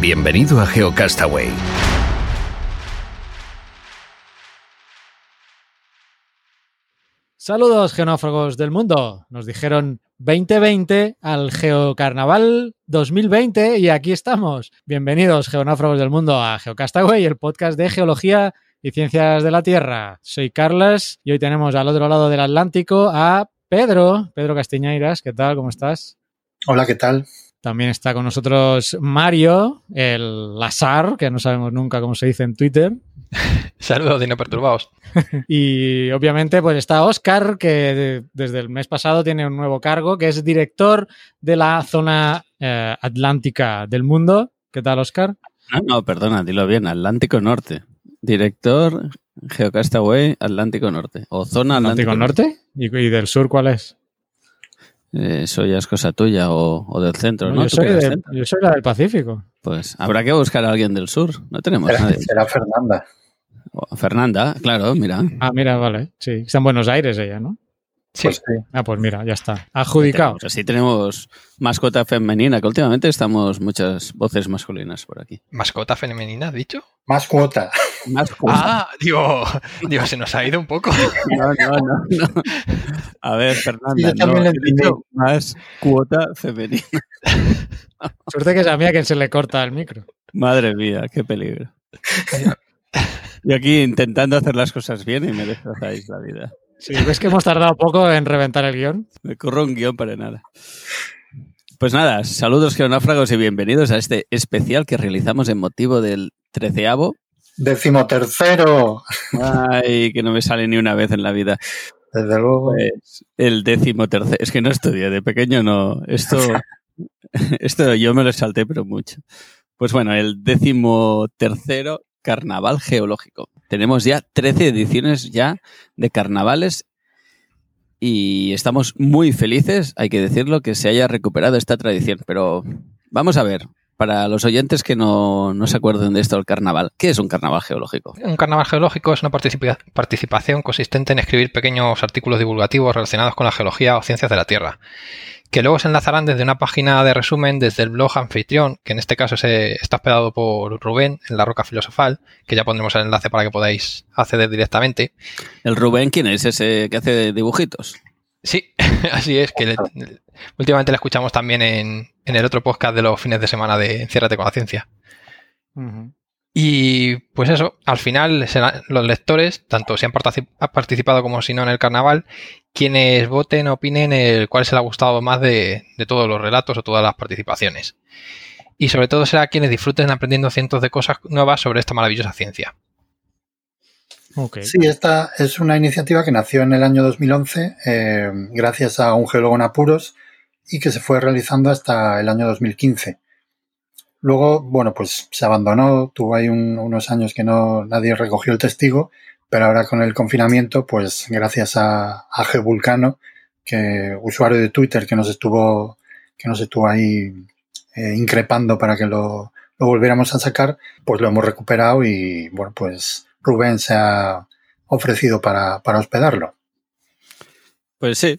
Bienvenido a GeoCastaway. Saludos, genófagos del mundo. Nos dijeron 2020 al Geocarnaval 2020 y aquí estamos. Bienvenidos, geonáfragos del mundo, a GeoCastaway, el podcast de geología y ciencias de la Tierra. Soy Carlos y hoy tenemos al otro lado del Atlántico a Pedro, Pedro Castiñeiras. ¿Qué tal? ¿Cómo estás? Hola, ¿qué tal? También está con nosotros Mario, el Lazar, que no sabemos nunca cómo se dice en Twitter. Saludos, Dino Perturbados. y obviamente pues está Oscar, que desde el mes pasado tiene un nuevo cargo, que es director de la zona eh, atlántica del mundo. ¿Qué tal, Oscar? No, no, perdona, dilo bien, Atlántico Norte. Director Geocastaway Atlántico Norte. O zona Atlántico, Atlántico Norte. ¿Y, ¿Y del sur cuál es? Eh, eso ya es cosa tuya o, o del centro, ¿no? yo, ¿Tú soy centro? yo soy la del Pacífico. Pues habrá que buscar a alguien del sur. No tenemos Será, nadie. será Fernanda. O Fernanda, claro, mira. Ah, mira, vale. Sí, está en Buenos Aires ella, ¿no? Sí, Pues sí. Ah, pues mira, ya está. Adjudicado. Tenemos- Así tenemos mascota femenina, que últimamente estamos muchas voces masculinas por aquí. mascota femenina, ¿has dicho? Más cuota. Más Ah, digo, digo, se nos ha ido un poco. No, no, no, no. A ver, Fernanda, yo también no, lo he dicho entendí. más cuota femenina. Suerte que es a mí a quien se le corta el micro. Madre mía, qué peligro. Y aquí intentando hacer las cosas bien y me destrozáis la vida. Sí, ves que hemos tardado poco en reventar el guion. Me corro un guion para nada. Pues nada, saludos geonáfragos y bienvenidos a este especial que realizamos en motivo del treceavo. Decimotercero. Ay, que no me sale ni una vez en la vida. Desde luego. Pues el décimo tercero. Es que no estudié, de pequeño no. Esto, esto yo me lo salté, pero mucho. Pues bueno, el décimo tercero carnaval geológico. Tenemos ya 13 ediciones ya de carnavales y estamos muy felices, hay que decirlo, que se haya recuperado esta tradición. Pero vamos a ver, para los oyentes que no, no se acuerden de esto del carnaval, ¿qué es un carnaval geológico? Un carnaval geológico es una participa- participación consistente en escribir pequeños artículos divulgativos relacionados con la geología o ciencias de la Tierra, que luego se enlazarán desde una página de resumen desde el blog anfitrión, que en este caso se, está hospedado por Rubén en la Roca Filosofal, que ya pondremos el enlace para que podáis acceder directamente. ¿El Rubén quién es? ¿Ese que hace dibujitos? Sí, así es, que le- últimamente la escuchamos también en, en el otro podcast de los fines de semana de Enciérrate con la Ciencia. Y pues eso, al final serán los lectores, tanto si han partici- ha participado como si no en el carnaval, quienes voten, opinen el cuál se les ha gustado más de, de todos los relatos o todas las participaciones. Y sobre todo será quienes disfruten aprendiendo cientos de cosas nuevas sobre esta maravillosa ciencia. Sí, esta es una iniciativa que nació en el año 2011 eh, gracias a un geólogo en apuros y que se fue realizando hasta el año 2015. Luego, bueno, pues se abandonó, tuvo ahí un- unos años que no nadie recogió el testigo, pero ahora con el confinamiento, pues gracias a, a Vulcano, que usuario de Twitter que nos estuvo que nos estuvo ahí eh, increpando para que lo, lo volviéramos a sacar, pues lo hemos recuperado y bueno, pues Rubén se ha ofrecido para, para hospedarlo. Pues sí.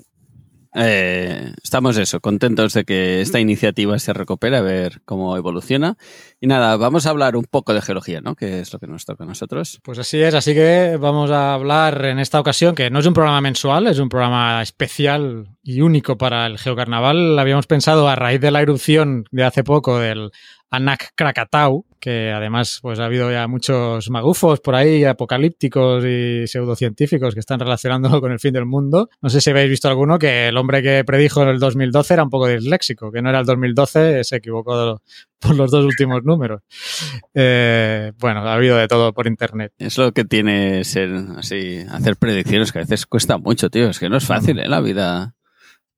Eh, estamos eso, contentos de que esta iniciativa se recupere, a ver cómo evoluciona. Y nada, vamos a hablar un poco de geología, ¿no? Que es lo que nos toca a nosotros. Pues así es, así que vamos a hablar en esta ocasión, que no es un programa mensual, es un programa especial y único para el Geocarnaval. Habíamos pensado a raíz de la erupción de hace poco del Anak Krakatau, que además pues ha habido ya muchos magufos por ahí, apocalípticos y pseudocientíficos que están relacionándolo con el fin del mundo. No sé si habéis visto alguno que el hombre que predijo en el 2012 era un poco disléxico, que no era el 2012, se equivocó por los dos últimos números. Eh, bueno, ha habido de todo por internet. Es lo que tiene ser así, hacer predicciones que a veces cuesta mucho, tío. Es que no es fácil, ¿eh? La vida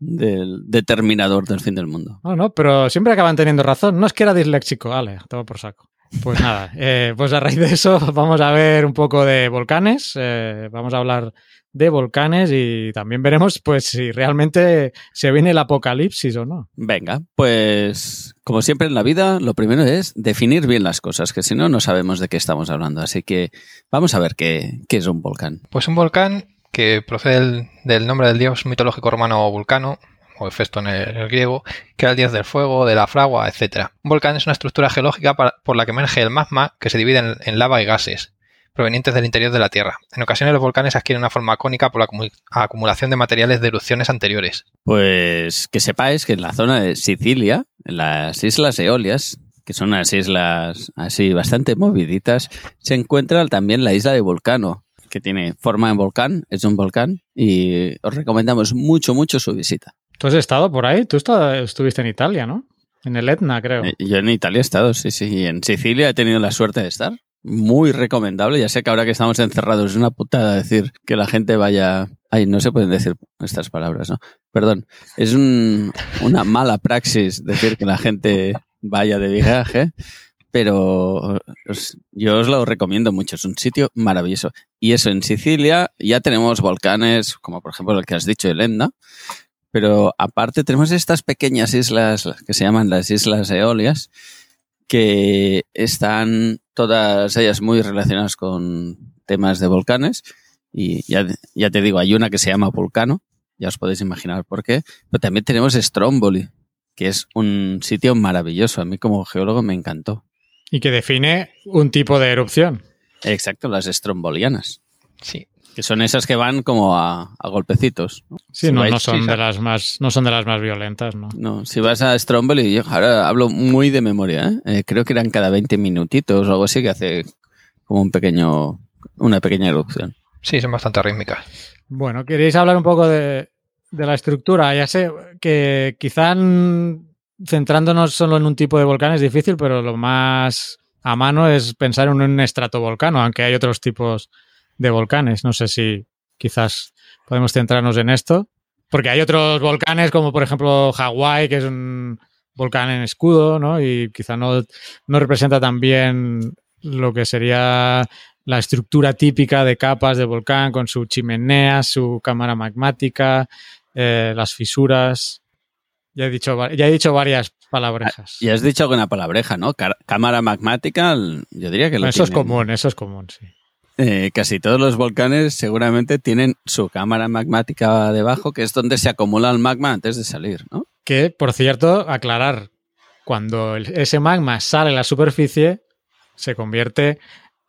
del determinador del fin del mundo. No, no, pero siempre acaban teniendo razón. No es que era disléxico, vale, todo por saco. Pues nada, eh, pues a raíz de eso vamos a ver un poco de volcanes, eh, vamos a hablar de volcanes y también veremos pues si realmente se viene el apocalipsis o no. Venga, pues como siempre en la vida, lo primero es definir bien las cosas, que si no, no sabemos de qué estamos hablando. Así que vamos a ver qué, qué es un volcán. Pues un volcán que procede del, nombre del dios mitológico romano Vulcano, o Hefesto en el, griego, que era el dios del fuego, de la fragua, etc. Un volcán es una estructura geológica por la que emerge el magma que se divide en, lava y gases provenientes del interior de la Tierra. En ocasiones los volcanes adquieren una forma cónica por la acumu- acumulación de materiales de erupciones anteriores. Pues que sepáis que en la zona de Sicilia, en las Islas Eolias, que son unas islas así bastante moviditas, se encuentra también la isla de Volcano, que tiene forma de volcán, es un volcán, y os recomendamos mucho, mucho su visita. ¿Tú has estado por ahí? Tú estuviste en Italia, ¿no? En el Etna, creo. Eh, Yo en Italia he estado, sí, sí, y en Sicilia he tenido la suerte de estar. Muy recomendable. Ya sé que ahora que estamos encerrados es una putada decir que la gente vaya. Ay, no se pueden decir estas palabras, ¿no? Perdón. Es un- una mala praxis decir que la gente vaya de viaje, pero os- yo os lo recomiendo mucho. Es un sitio maravilloso. Y eso, en Sicilia ya tenemos volcanes, como por ejemplo el que has dicho, el pero aparte tenemos estas pequeñas islas que se llaman las Islas Eolias, que están todas ellas muy relacionadas con temas de volcanes. Y ya, ya te digo, hay una que se llama Vulcano, ya os podéis imaginar por qué, pero también tenemos Stromboli, que es un sitio maravilloso. A mí como geólogo me encantó. Y que define un tipo de erupción. Exacto, las estrombolianas, Sí. que son esas que van como a, a golpecitos. ¿no? Sí, Si no, vais- no son sí, de las más, no son de las más violentas, ¿no? No, si vas a Stromboli, yo ahora hablo muy de memoria, ¿eh? Eh, creo que eran cada 20 minutitos o algo así que hace como un pequeño, una pequeña erupción. Sí, son bastante rítmicas. Bueno, ¿queréis hablar un poco de, de la estructura? Ya sé que quizá centrándonos solo en un tipo de volcán es difícil, pero lo más a mano es pensar en un estratovolcano, aunque hay otros tipos de volcanes. No sé si quizás podemos centrarnos en esto. Porque hay otros volcanes, como por ejemplo Hawái, que es un volcán en escudo, ¿no? Y quizá no, no representa tan bien lo que sería la estructura típica de capas de volcán con su chimenea, su cámara magmática, eh, las fisuras. Ya he dicho, ya he dicho varias palabrejas. Y has dicho alguna palabreja, ¿no? Cámara magmática, yo diría que lo eso es común, eso es común, sí. Eh, casi todos los volcanes seguramente tienen su cámara magmática debajo, que es donde se acumula el magma antes de salir, ¿no? Que, por cierto, aclarar, cuando ese magma sale a la superficie, se convierte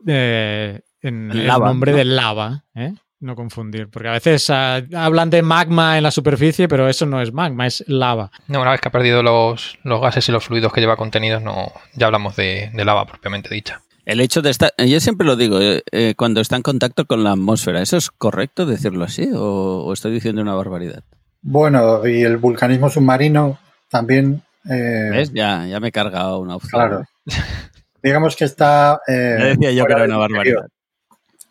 eh, en el lava, nombre ¿no? de lava, ¿eh? No confundir, porque a veces ah, hablan de magma en la superficie, pero eso no es magma, es lava. No, una vez que ha perdido los, los gases y los fluidos que lleva contenidos, no, ya hablamos de, de lava propiamente dicha. El hecho de estar, yo siempre lo digo, eh, eh, cuando está en contacto con la atmósfera, ¿eso es correcto decirlo así o, o estoy diciendo una barbaridad? Bueno, y el vulcanismo submarino también. eh, ¿Ves? Ya, ya me he cargado una opción. Claro. Digamos que está. eh, Ya decía yo que era una interior, barbaridad.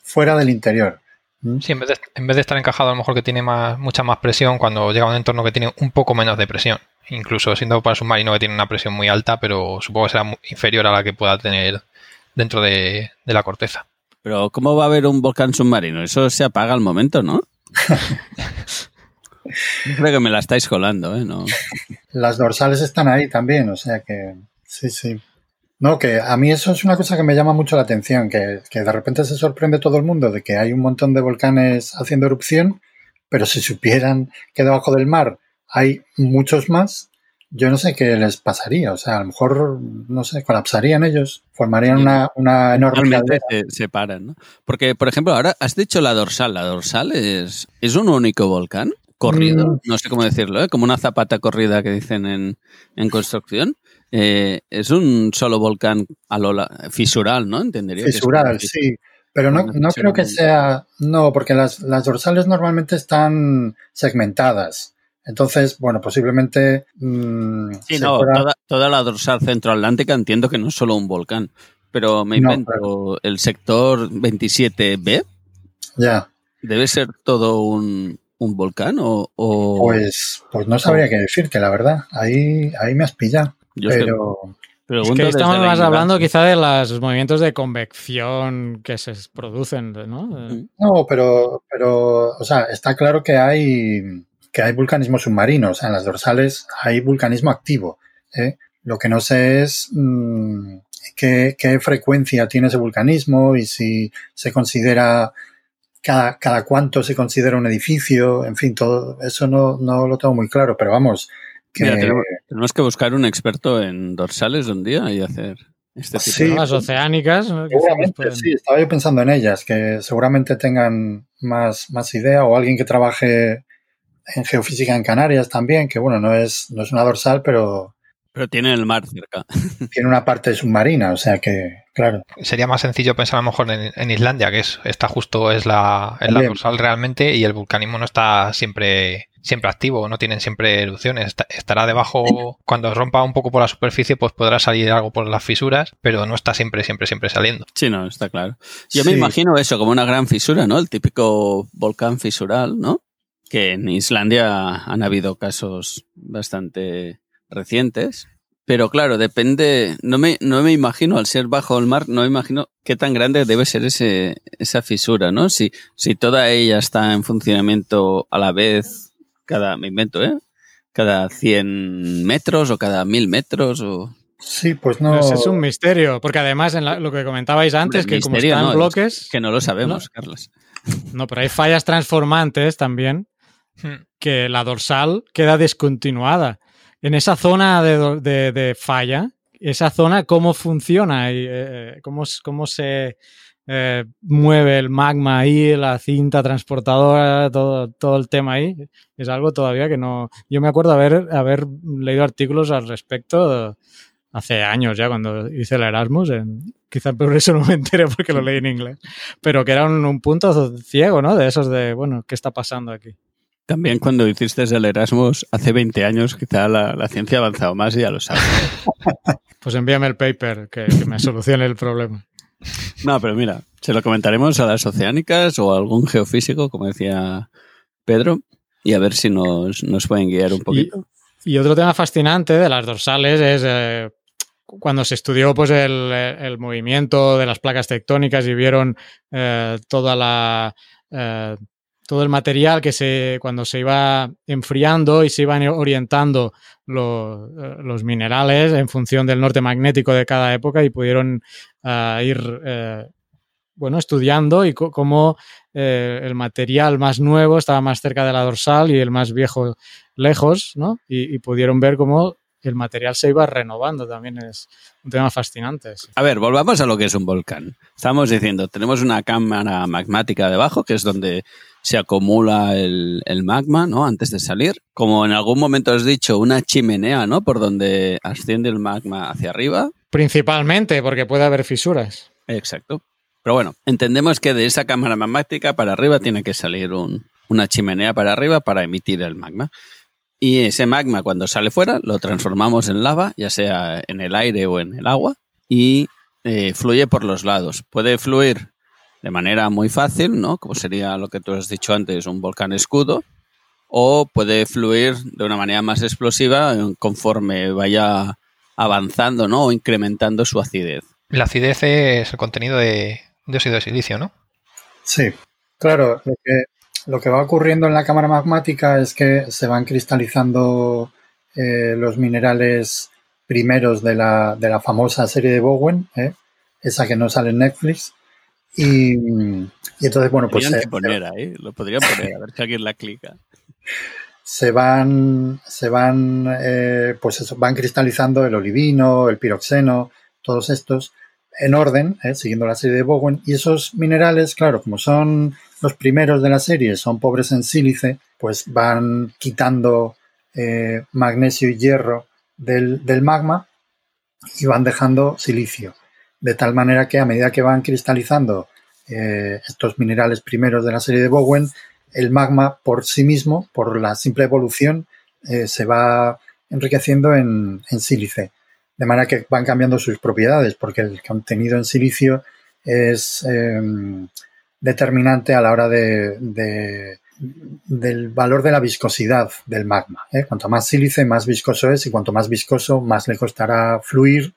Fuera del interior. Sí, en vez, de, en vez de estar encajado, a lo mejor que tiene más, mucha más presión cuando llega a un entorno que tiene un poco menos de presión. Incluso siendo para el submarino que tiene una presión muy alta, pero supongo que será inferior a la que pueda tener dentro de, de la corteza. Pero ¿cómo va a haber un volcán submarino? Eso se apaga al momento, ¿no? Yo Creo que me la estáis colando, ¿eh? No. Las dorsales están ahí también, o sea que. Sí, sí. No, que a mí eso es una cosa que me llama mucho la atención, que, que de repente se sorprende todo el mundo de que hay un montón de volcanes haciendo erupción, pero si supieran que debajo del mar hay muchos más, yo no sé qué les pasaría. O sea, a lo mejor, no sé, colapsarían ellos, formarían una, una enorme se, se paran, ¿no? Porque, por ejemplo, ahora has dicho la dorsal. La dorsal es, es un único volcán corrido. Mm. No sé cómo decirlo, ¿eh? Como una zapata corrida que dicen en, en construcción. Eh, es un solo volcán a lo la- fisural, ¿no? Entendería. Fisural, sí. Pero no, no creo que sea. No, porque las, las dorsales normalmente están segmentadas. Entonces, bueno, posiblemente. mm, Sí, no, fuera- toda, toda la dorsal centroatlántica entiendo que no es solo un volcán. Pero me No, invento, el sector 27B Ya. debe ser todo un, un volcán o, o- Pues, pues no sabría qué decirte, la verdad. Ahí, ahí me has pillado. Yo es que Pero. Es que estamos más hablando quizá de los movimientos de convección que se producen, ¿no? No, pero, pero, o sea, está claro que hay, que hay vulcanismo submarino. O sea, en las dorsales hay vulcanismo activo. ¿eh? Lo que no sé es mm, qué, qué frecuencia tiene ese vulcanismo y si se considera cada, cada cuánto se considera un edificio. En fin, todo eso no, no lo tengo muy claro, pero vamos. Que, Mira, tenemos, tenemos que buscar un experto en dorsales un día y hacer este tipo Sí, ¿no? Las oceánicas. Seguramente, pueden- sí, estaba yo pensando en ellas, que seguramente tengan más, más idea o alguien que trabaje en geofísica en Canarias también, que bueno, no es, no es una dorsal, pero Pero tiene el mar cerca. tiene una parte submarina, o sea que, claro. Sería más sencillo pensar a lo mejor en, en Islandia, que es está justo es la, es la dorsal realmente y el vulcanismo no está siempre siempre activo, no tienen siempre erupciones. Estará debajo, cuando rompa un poco por la superficie, pues podrá salir algo por las fisuras, pero no está siempre, siempre, siempre saliendo. Sí, no, está claro. Yo me imagino eso como una gran fisura, ¿no? El típico volcán fisural, ¿no? Que en Islandia han habido casos bastante recientes. Pero claro, depende, no me, no me imagino, al ser bajo el mar, no me imagino qué tan grande debe ser ese, esa fisura, ¿no? Si, si toda ella está en funcionamiento a la vez, cada, me invento, ¿eh? Cada 100 metros o cada 1000 metros o... Sí, pues no. Pues es un misterio, porque además en la- lo que comentabais antes, Hombre, que como están no, es bloques, Que no lo sabemos, Carlos. no, pero hay fallas transformantes también, que la dorsal queda descontinuada. En esa zona de, de- de falla, esa zona, ¿cómo funciona? Y, eh, ¿cómo, s- cómo se eh, mueve el magma ahí, la cinta transportadora, todo, todo el tema ahí? Es algo todavía que no... Yo me acuerdo haber, haber leído artículos al respecto hace años ya, cuando hice el Erasmus. en- quizá por eso no me enteré porque lo leí en inglés. Pero que era un, un punto ciego, ¿no? De esos de, bueno, ¿qué está pasando aquí? También cuando hiciste el Erasmus hace 20 años, quizá la, la ciencia ha avanzado más y ya lo sabes. Pues envíame el paper que, que me solucione el problema. No, pero mira, se lo comentaremos a las oceánicas o a algún geofísico, como decía Pedro, y a ver si nos, nos pueden guiar un poquito. Y otro tema fascinante de las dorsales es eh, cuando se estudió pues, el, el movimiento de las placas tectónicas y vieron eh, toda la, eh, todo el material que se, cuando se iba enfriando y se iban orientando eh, los minerales en función del norte magnético de cada época y pudieron eh, ir eh, bueno, estudiando y cómo el material más nuevo estaba más cerca de la dorsal y el más viejo lejos, ¿no? Y pudieron ver cómo el material se iba renovando. También es un tema fascinante. A ver, volvamos a lo que es un volcán. Estamos diciendo, tenemos una cámara magmática debajo, que es donde se acumula el, el magma, ¿no? Antes de salir. Como en algún momento has dicho, una chimenea, ¿no? Por donde asciende el magma hacia arriba. Principalmente porque puede haber fisuras. Exacto. Pero bueno, entendemos que de esa cámara magmática para arriba tiene que salir un- una chimenea para arriba para emitir el magma. Y ese magma cuando sale fuera lo transformamos en lava, ya sea en el aire o en el agua, y eh, fluye por los lados. Puede fluir de manera muy fácil, ¿no? Como sería lo que tú has dicho antes, un volcán escudo, o puede fluir de una manera más explosiva conforme vaya avanzando, ¿no? O incrementando su acidez. La acidez es el contenido de dióxido de silicio, ¿no? Sí, claro. Lo que, lo que va ocurriendo en la cámara magmática es que se van cristalizando eh, los minerales primeros de la, de la famosa serie de Bowen, ¿eh? esa que no sale en Netflix. Y, y entonces, bueno, pues Podrían se, poner ahí, lo podrían poner, a ver si alguien la clica. se van, se van, eh, pues eso, van cristalizando el olivino, el piroxeno, todos estos en orden, ¿eh? siguiendo la serie de Bowen. Y esos minerales, claro, como son los primeros de la serie, son pobres en sílice, pues van quitando eh, magnesio y hierro del, del magma y van dejando silicio. De tal manera que a medida que van cristalizando eh, estos minerales primeros de la serie de Bowen, el magma por sí mismo, por la simple evolución, se va enriqueciendo en, sílice. De manera que van cambiando sus propiedades, porque el contenido en silicio es em, determinante a la hora de, del valor de la viscosidad del magma. ¿eh? Cuanto más sílice, más viscoso es, y cuanto más viscoso, más le costará fluir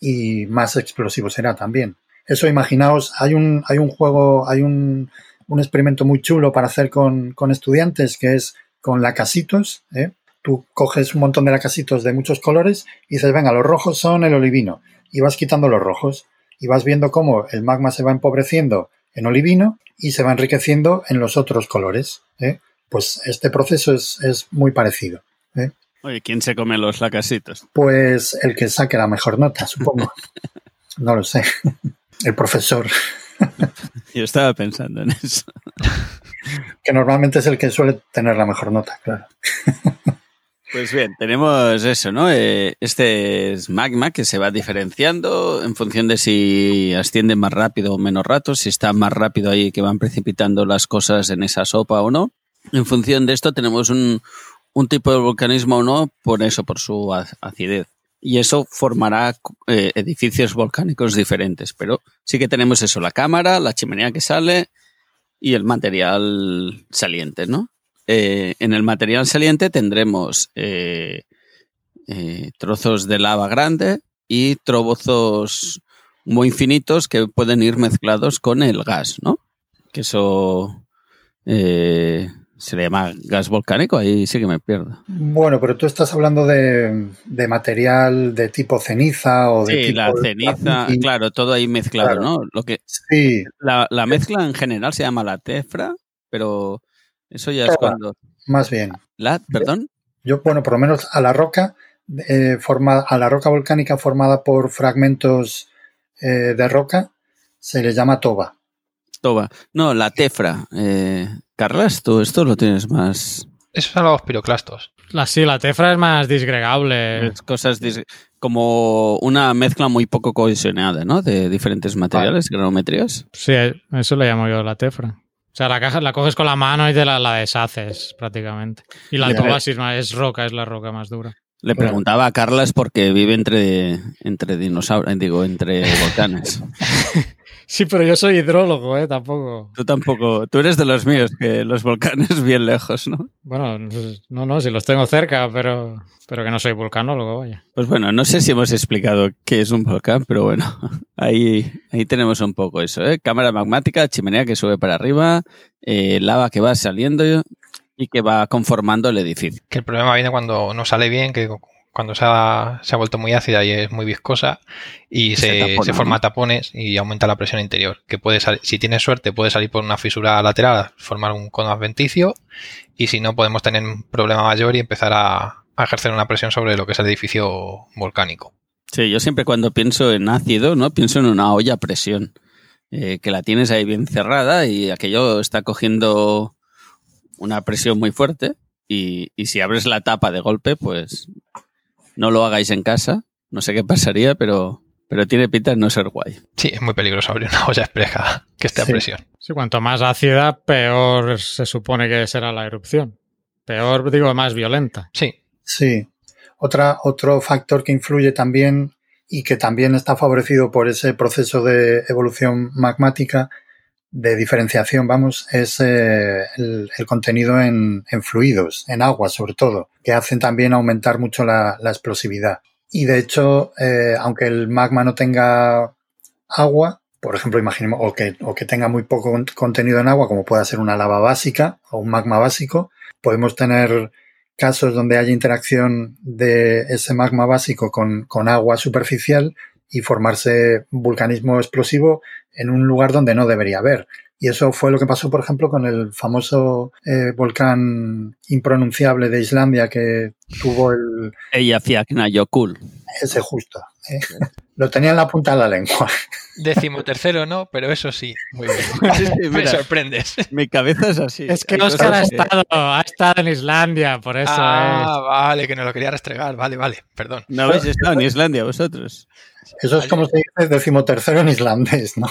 y más explosivo será también. Eso imaginaos, hay un, hay un juego, hay un, experimento muy chulo para hacer con, con estudiantes que es con lacasitos. ¿eh? Tú coges un montón de lacasitos de muchos colores y dices, venga, los rojos son el olivino. Y vas quitando los rojos y vas viendo cómo el magma se va empobreciendo en olivino y se va enriqueciendo en los otros colores. ¿eh? Pues este proceso es, es muy parecido. ¿eh? Oye, ¿quién se come los lacasitos? Pues el que saque la mejor nota, supongo. no lo sé. El profesor. Yo estaba pensando en eso. que normalmente es el que suele tener la mejor nota, claro. Pues bien, tenemos eso, ¿no? Eh, este es magma que se va diferenciando en función de si asciende más rápido o menos rato, si está más rápido ahí que van precipitando las cosas en esa sopa o no. En función de esto tenemos un, tipo de volcanismo o no, por eso, por su acidez y eso formará eh, edificios volcánicos diferentes. Pero sí que tenemos eso, la cámara, la chimenea que sale y el material saliente, ¿no? Eh, en el material saliente tendremos eh, trozos de lava grande y trozos muy finitos que pueden ir mezclados con el gas, ¿no? Que eso se le llama gas volcánico, ahí sí que me pierdo. Bueno, pero tú estás hablando de, material de tipo ceniza o de sí, la ceniza, claro, todo ahí mezclado, ¿no? Lo que, sí. La, mezcla en general se llama la tefra, pero eso ya es cuando... Más bien. ¿La? ¿Perdón? Yo, bueno, por lo menos a la roca, eh, forma, a la roca volcánica formada por fragmentos eh, de roca, se le llama toba. Toba. No, la tefra. Eh, Carlas, tú esto lo tienes más. Esos son los piroclastos. La, sí, la tefra es más disgregable. cosas como una mezcla muy poco cohesionada, ¿no? De diferentes materiales, granometrías. Sí, eso le llamo yo la tefra. O sea, la caja la coges con la mano y te la, deshaces prácticamente. Y la toba sí es roca, es la roca más dura. Le preguntaba a Carlas porque vive entre, entre dinosaurios, digo, entre volcanes. Sí, pero yo soy hidrólogo, ¿eh? Tampoco. Tú tampoco. Tú eres de los míos, que los volcanes bien lejos, ¿no? Bueno, no, no, si los tengo cerca, pero, pero que no soy volcanólogo, vaya. Pues bueno, no sé si hemos explicado qué es un volcán, pero bueno, ahí, ahí tenemos un poco eso, ¿eh? Cámara magmática, chimenea que sube para arriba, eh, lava que va saliendo y que va conformando el edificio. Que el problema viene cuando no sale bien, que cuando se ha, se ha, vuelto muy ácida y es muy viscosa y se, se, forma tapones y aumenta la presión interior. Que puede si tienes suerte, puede salir por una fisura lateral, formar un cono adventicio y si no, podemos tener un problema mayor y empezar a, ejercer una presión sobre lo que es el edificio volcánico. Sí, yo siempre cuando pienso en ácido, ¿no? Pienso en una olla a presión. Eh, que la tienes ahí bien cerrada y aquello está cogiendo una presión muy fuerte y, y si abres la tapa de golpe, pues no lo hagáis en casa. No sé qué pasaría, pero, pero tiene pinta de no ser guay. Sí, es muy peligroso abrir una olla expresa que esté a presión. Sí, cuanto más ácida, peor se supone que será la erupción. Peor, digo, más violenta. Sí. Sí. Otra, otro factor que influye también y que también está favorecido por ese proceso de evolución magmática de diferenciación, vamos, es eh, el, contenido en, fluidos, en agua sobre todo, que hacen también aumentar mucho la, explosividad. Y de hecho, eh, aunque el magma no tenga agua, por ejemplo, imaginemos, o que, o que tenga muy poco contenido en agua, como pueda ser una lava básica o un magma básico, podemos tener casos donde haya interacción de ese magma básico con, con agua superficial y formarse vulcanismo explosivo en un lugar donde no debería haber. Y eso fue lo que pasó, por ejemplo, con el famoso eh, volcán impronunciable de Islandia que tuvo el... Eyjafjallajökull. ese justo. ¿Eh? Lo tenía en la punta de la lengua. Décimo tercero no, pero eso sí. Muy bien. Me sorprendes. Mi cabeza es así. Es que Oscar ha estado, ha estado en Islandia, por eso ah, vale, que no lo quería restregar. Vale, vale, perdón. No habéis estado en Islandia vosotros. Eso es como se dice decimotercero en islandés, ¿no?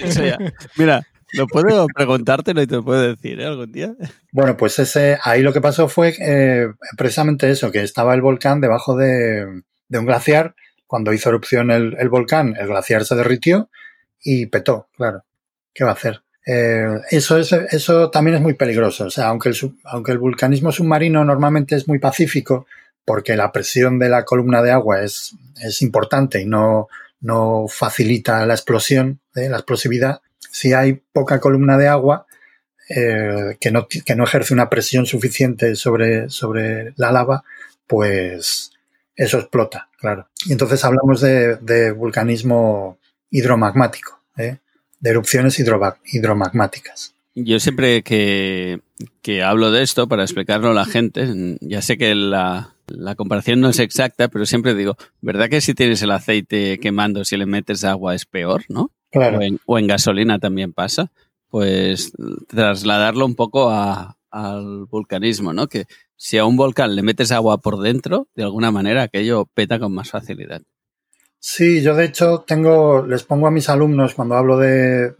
Eso ya. Mira, lo puedo preguntártelo y te lo puedo decir ¿eh? algún día. Bueno, pues ese, ahí lo que pasó fue eh, precisamente eso, que estaba el volcán debajo de, de un glaciar. Cuando hizo erupción el, el volcán, el glaciar se derritió y petó, claro. ¿Qué va a hacer? Eh, eso, es, eso también es muy peligroso. O sea, aunque el, aunque el vulcanismo submarino normalmente es muy pacífico, porque la presión de la columna de agua es, es importante y no, no facilita la explosión, ¿eh? la explosividad, si hay poca columna de agua, eh, que, no, que no ejerce una presión suficiente sobre, sobre la lava, pues eso explota, claro. Y entonces hablamos de, de vulcanismo hidromagmático, ¿eh? de erupciones hidromagmáticas. Yo siempre que, que hablo de esto para explicarlo a la gente, ya sé que la, la comparación no es exacta, pero siempre digo, ¿verdad que si tienes el aceite quemando, si le metes agua es peor, ¿no? Claro. O, en, o en gasolina también pasa. Pues trasladarlo un poco a- al vulcanismo, ¿no? Que si a un volcán le metes agua por dentro, de alguna manera aquello peta con más facilidad. Sí, yo de hecho tengo, les pongo a mis alumnos cuando hablo de,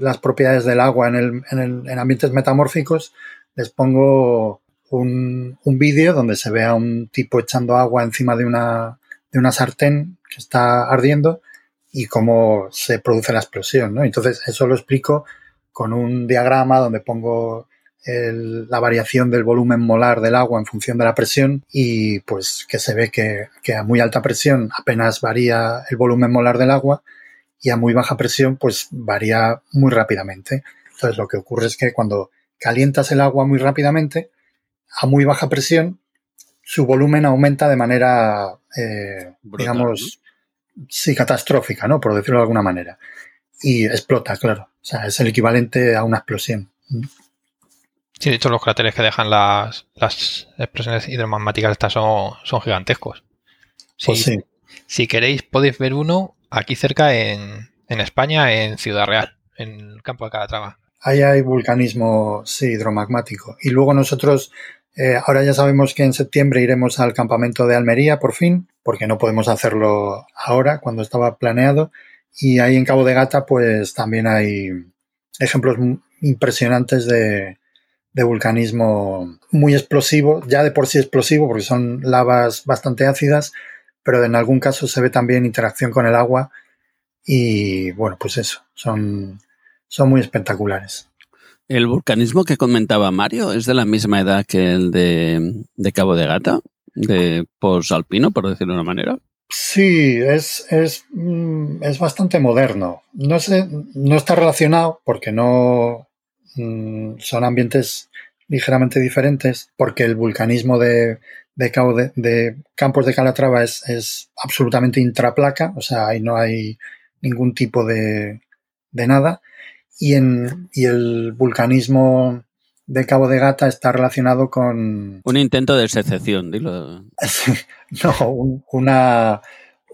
las propiedades del agua en, el, en, el- en ambientes metamórficos, les pongo un, un vídeo donde se ve a un tipo echando agua encima de una, de una sartén que está ardiendo y cómo se produce la explosión, ¿no? Entonces eso lo explico con un diagrama donde pongo el- la variación del volumen molar del agua en función de la presión y pues que se ve que, que a muy alta presión apenas varía el volumen molar del agua y a muy baja presión pues varía muy rápidamente. Entonces lo que ocurre es que cuando calientas el agua muy rápidamente, a muy baja presión, su volumen aumenta de manera, eh, Brutal, digamos, sí, catastrófica, ¿no? Por decirlo de alguna manera. Y explota, claro. O sea, es el equivalente a una explosión. Sí, de hecho, los cráteres que dejan las, las explosiones hidromagmáticas estas son, son gigantescos. Sí, Pues sí. Si queréis, podéis ver uno aquí cerca en, en España, en Ciudad Real, en el campo de Calatrava. Ahí hay vulcanismo, sí, hidromagmático. Y luego nosotros, eh, ahora ya sabemos que en septiembre iremos al campamento de Almería, por fin, porque no podemos hacerlo ahora, cuando estaba planeado. Y ahí en Cabo de Gata, pues también hay ejemplos impresionantes de, de vulcanismo muy explosivo, ya de por sí explosivo, porque son lavas bastante ácidas, pero en algún caso se ve también interacción con el agua. Y bueno, pues eso, son, son muy espectaculares. El vulcanismo que comentaba Mario es de la misma edad que el de, de Cabo de Gata, de posalpino, por decirlo de una manera. Sí, es, es, mm, es bastante moderno. No sé, no está relacionado porque no mm, son ambientes ligeramente diferentes, porque el vulcanismo de, de, Cabo de, de Campos de Calatrava es, es absolutamente intraplaca, o sea, ahí no hay ningún tipo de, de nada. Y, en, y el vulcanismo de Cabo de Gata está relacionado con, Un intento de secesión, dilo. no, un- una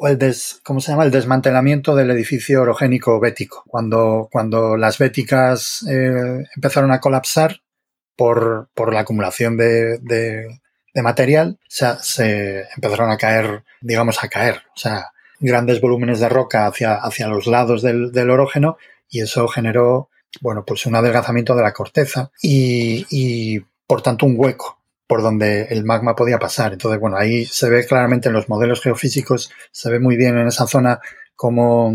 el des- ¿cómo se llama? El desmantelamiento del edificio orogénico bético. Cuando, cuando las béticas eh, empezaron a colapsar por, por la acumulación de, de- de material, se, se empezaron a caer, digamos, a caer. O sea, grandes volúmenes de roca hacia, hacia los lados del, del orógeno y eso generó, bueno, pues un adelgazamiento de la corteza y, y por tanto un hueco por donde el magma podía pasar. Entonces, bueno, ahí se ve claramente en los modelos geofísicos, se ve muy bien en esa zona como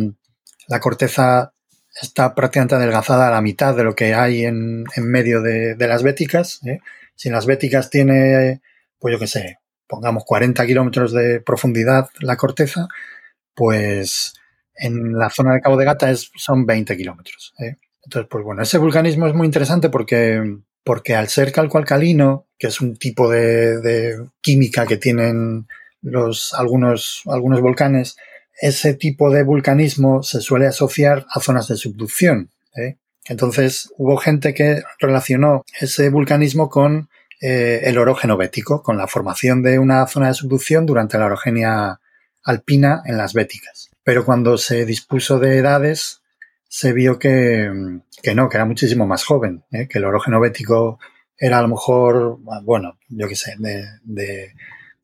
la corteza está prácticamente adelgazada a la mitad de lo que hay en, en medio de, de las béticas. ¿eh? Si las béticas tiene, pues yo qué sé, pongamos 40 kilómetros de profundidad la corteza, pues en la zona de Cabo de Gata es, son 20 kilómetros. ¿eh? Entonces, pues bueno, ese vulcanismo es muy interesante porque, porque al ser calcoalcalino, que es un tipo de, química que tienen los, algunos, algunos volcanes, ese tipo de vulcanismo se suele asociar a zonas de subducción. ¿eh? Entonces hubo gente que relacionó ese vulcanismo con eh, el orógeno bético, con la formación de una zona de subducción durante la orogenia alpina en las Béticas. Pero cuando se dispuso de edades, se vio que, no, que era muchísimo más joven, ¿eh? que el orógeno bético era a lo mejor, bueno, yo qué sé, de,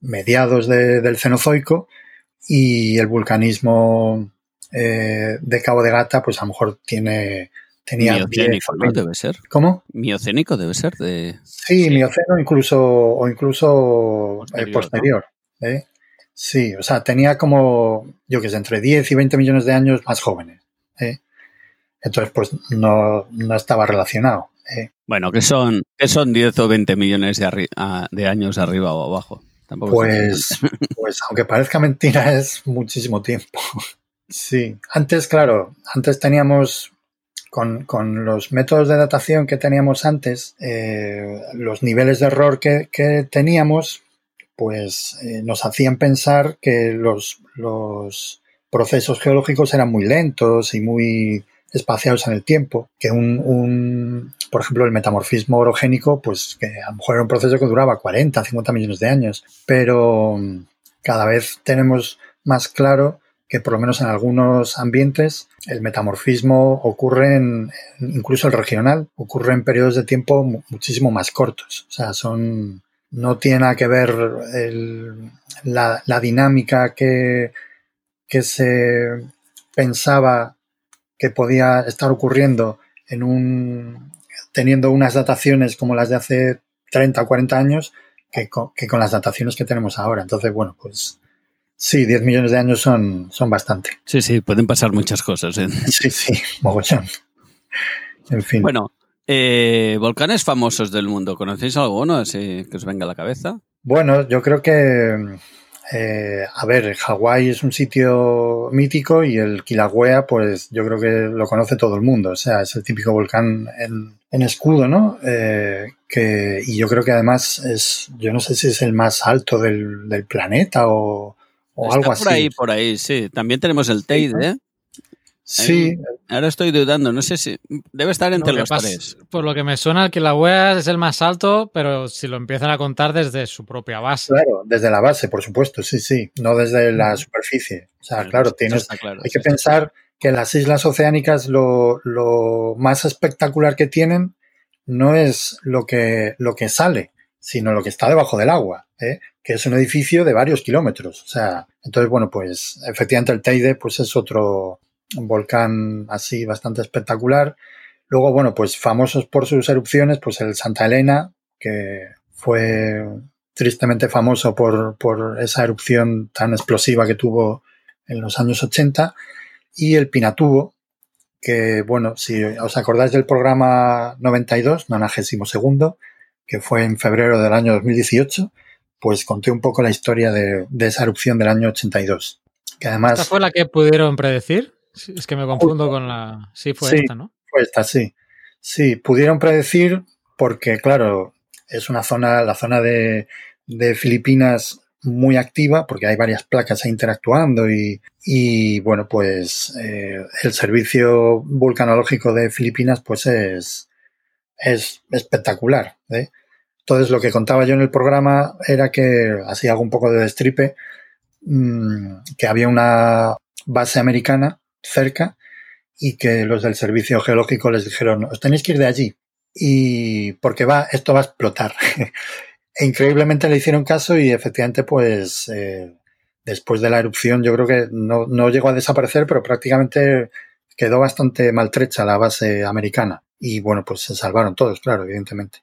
mediados del Cenozoico y el vulcanismo eh, de Cabo de Gata, pues a lo mejor tiene tenía miocénico, ¿no? Debe ser. ¿Cómo? Miocénico debe ser de. Sí, mioceno incluso o incluso posterior. ¿eh? Sí, o sea, tenía como, yo qué sé, entre 10 y 20 millones de años más jóvenes. ¿eh? Entonces, pues no, no estaba relacionado. ¿eh? Bueno, que son, que son 10 o 20 millones de, de años arriba o abajo. pues, pues, aunque parezca mentira, es muchísimo tiempo. Sí, antes, claro, antes teníamos con, con, los métodos de datación que teníamos antes, eh, los niveles de error que, que teníamos, pues eh, nos hacían pensar que los, los, procesos geológicos eran muy lentos y muy espaciados en el tiempo, que un, un, por ejemplo, el metamorfismo orogénico, pues que a lo mejor era un proceso que duraba 40, 50 millones de años, pero mm, cada vez tenemos más claro que por lo menos en algunos ambientes el metamorfismo ocurre en, incluso el regional, ocurre en periodos de tiempo muchísimo más cortos. O sea, son, no tiene nada que ver la, la, dinámica que, que se pensaba que podía estar ocurriendo en un, teniendo unas dataciones como las de hace 30 o 40 años que que con las dataciones que tenemos ahora. Entonces, bueno, pues Sí, 10 millones de años son, son bastante. Sí, sí, pueden pasar muchas cosas. ¿eh? Sí, sí, mogollón. En fin. Bueno, eh, volcanes famosos del mundo. ¿Conocéis alguno así que os venga a la cabeza? Bueno, yo creo que, eh, a ver, Hawái es un sitio mítico y el Kilauea, pues yo creo que lo conoce todo el mundo. O sea, es el típico volcán en, en escudo, ¿no? Eh, que, y yo creo que además es, yo no sé si es el más alto del, del planeta o, o algo así. Por ahí, por ahí, sí. También tenemos el Teide. ¿eh? Sí. ahora estoy dudando, no sé si. Debe estar entre los tres. Por lo que me suena, que la wea es el más alto, pero si lo empiezan a contar desde su propia base. Claro, desde la base, por supuesto, sí, sí. No desde la superficie. O sea, claro, tienes. hay que pensar que las islas oceánicas lo, lo, más espectacular que tienen no es lo que, lo que sale, sino lo que está debajo del agua. ¿eh? que es un edificio de varios kilómetros. O sea, entonces, bueno, pues efectivamente el Teide pues es otro volcán así bastante espectacular. Luego, bueno, pues famosos por sus erupciones, pues el Santa Elena, que fue tristemente famoso por, por esa erupción tan explosiva que tuvo en los años 80, y el Pinatubo, que, bueno, si os acordáis del programa 92, 92, que fue en febrero del año 2018, pues conté un poco la historia de, esa erupción del año 82. Que además, ¿Esta fue la que pudieron predecir? Es que me confundo con la... Sí, fue esta, ¿no? Fue esta, sí. Sí, pudieron predecir porque, claro, es una zona, la zona de, Filipinas muy activa porque hay varias placas ahí interactuando y, y bueno, pues eh, el servicio vulcanológico de Filipinas pues es, es espectacular. ¿eh? Entonces, lo que contaba yo en el programa era que, así hago un poco de destripe, mm, que había una base americana cerca y que los del servicio geológico les dijeron, os tenéis que ir de allí y porque va, esto va a explotar. e increíblemente le hicieron caso y efectivamente, pues, eh, después de la erupción, yo creo que no, no llegó a desaparecer, pero prácticamente quedó bastante maltrecha la base americana. Y bueno, pues se salvaron todos, claro, evidentemente.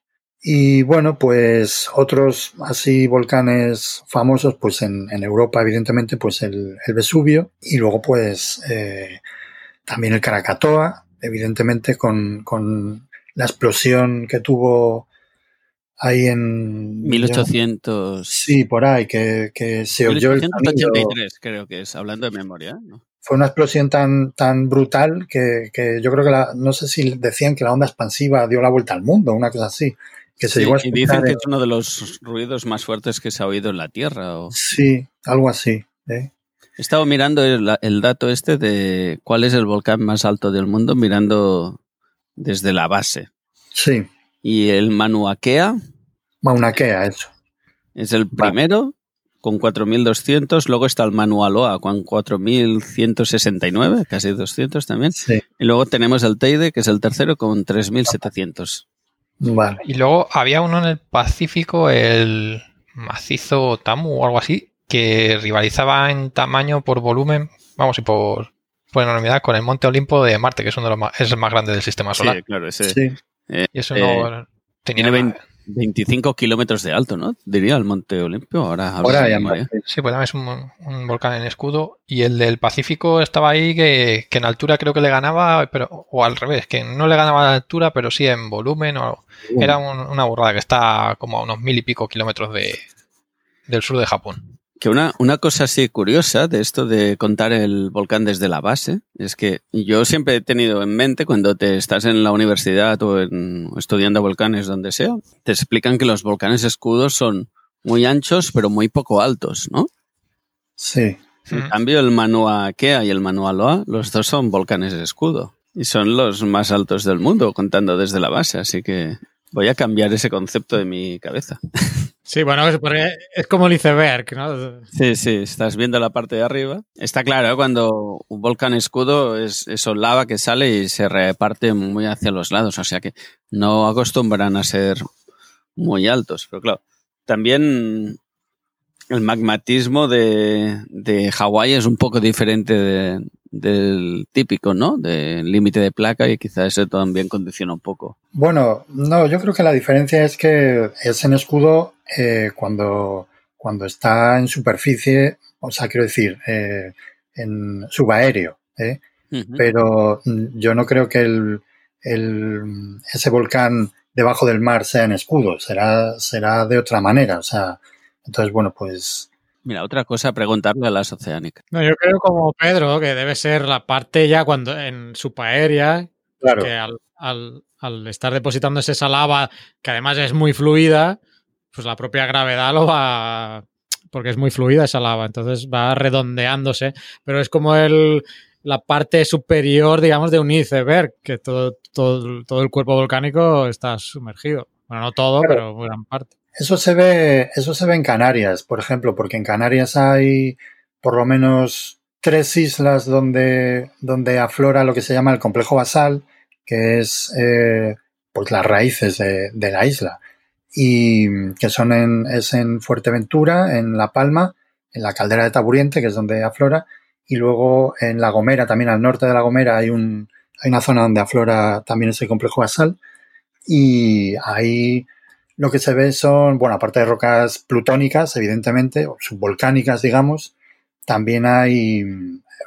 Y bueno, pues otros así volcanes famosos, pues en, Europa, evidentemente, pues el, Vesubio y luego pues eh, también el Krakatoa, evidentemente con, con, la explosión que tuvo ahí en... 1800... sí, por ahí, que, que se oyó 1883, creo que es, hablando de memoria. Fue una explosión tan, tan brutal que, que yo creo que la, no sé si decían que la onda expansiva dio la vuelta al mundo, una cosa así y dicen que es uno de los ruidos más fuertes que se ha oído en la Tierra. ¿o? Sí, algo así. ¿eh? He estado mirando el, dato este de cuál es el volcán más alto del mundo, mirando desde la base. Sí. Y el Manuakea. Mauna Kea, eso. Es el primero con 4.200. Luego está el Manualoa con 4.169, casi 200 también. Sí. Y luego tenemos el Teide, que es el tercero, con 3.700. Vale. Y luego había uno en el Pacífico, el macizo Tamu o algo así, que rivalizaba en tamaño por volumen, vamos, y por, por enormidad con el Monte Olimpo de Marte, que es uno de los más, es el más grande del sistema solar. Sí, claro, ese Sí. Y eso no tenía tiene 20 25 kilómetros de alto, ¿no? Diría el Monte Olimpio. Ahora, Ahora ya. Sí, pues también es un, un volcán en escudo. Y el del Pacífico estaba ahí que, que en altura creo que le ganaba, pero o al revés, que no le ganaba en altura, pero sí en volumen. O, era un- una burrada que está como a unos mil y pico kilómetros de, del sur de Japón. Que una, una cosa así curiosa de esto de contar el volcán desde la base es que yo siempre he tenido en mente cuando te estás en la universidad o en- estudiando volcanes donde sea, te explican que los volcanes escudos son muy anchos pero muy poco altos, ¿no? Sí. En cambio el Manu'a Kea y el Manu'a Loa, los dos son volcanes escudo y son los más altos del mundo contando desde la base, así que voy a cambiar ese concepto de mi cabeza. Sí, bueno, es, es como el iceberg, ¿no? Sí, sí, estás viendo la parte de arriba. Está claro, ¿eh? cuando un volcán escudo es eso lava que sale y se reparte muy hacia los lados, o sea que no acostumbran a ser muy altos. Pero claro, también el magmatismo de, de Hawái es un poco diferente de- del típico, ¿no? Del límite de placa y quizás eso también condiciona un poco. Bueno, no, yo creo que la diferencia es que es en escudo eh, cuando, cuando está en superficie, o sea, quiero decir, eh, en subaéreo, ¿eh? Pero mm, yo no creo que el, el- ese volcán debajo del mar sea en escudo, será, será de otra manera, o sea, entonces, bueno, pues Mira, otra cosa, preguntarle a las oceánicas. No, yo creo como Pedro, que debe ser la parte ya cuando en supaérea, claro, que al, al- al estar depositándose esa lava, que además es muy fluida, pues la propia gravedad lo va. Porque es muy fluida esa lava, entonces va redondeándose, pero es como el, la parte superior, digamos, de un iceberg, que todo, todo, todo el cuerpo volcánico está sumergido. Bueno, no todo, Claro. pero gran parte. Eso se ve, eso se ve en Canarias, por ejemplo, porque en Canarias hay por lo menos tres islas donde, donde aflora lo que se llama el complejo basal, que es eh, pues las raíces de, de la isla. Y que son en, es en Fuerteventura, en La Palma, en la caldera de Taburiente, que es donde aflora, y luego en La Gomera, también al norte de La Gomera, hay un, hay una zona donde aflora también ese complejo basal. Y ahí lo que se ve son, bueno, aparte de rocas plutónicas, evidentemente, o subvolcánicas, digamos, también hay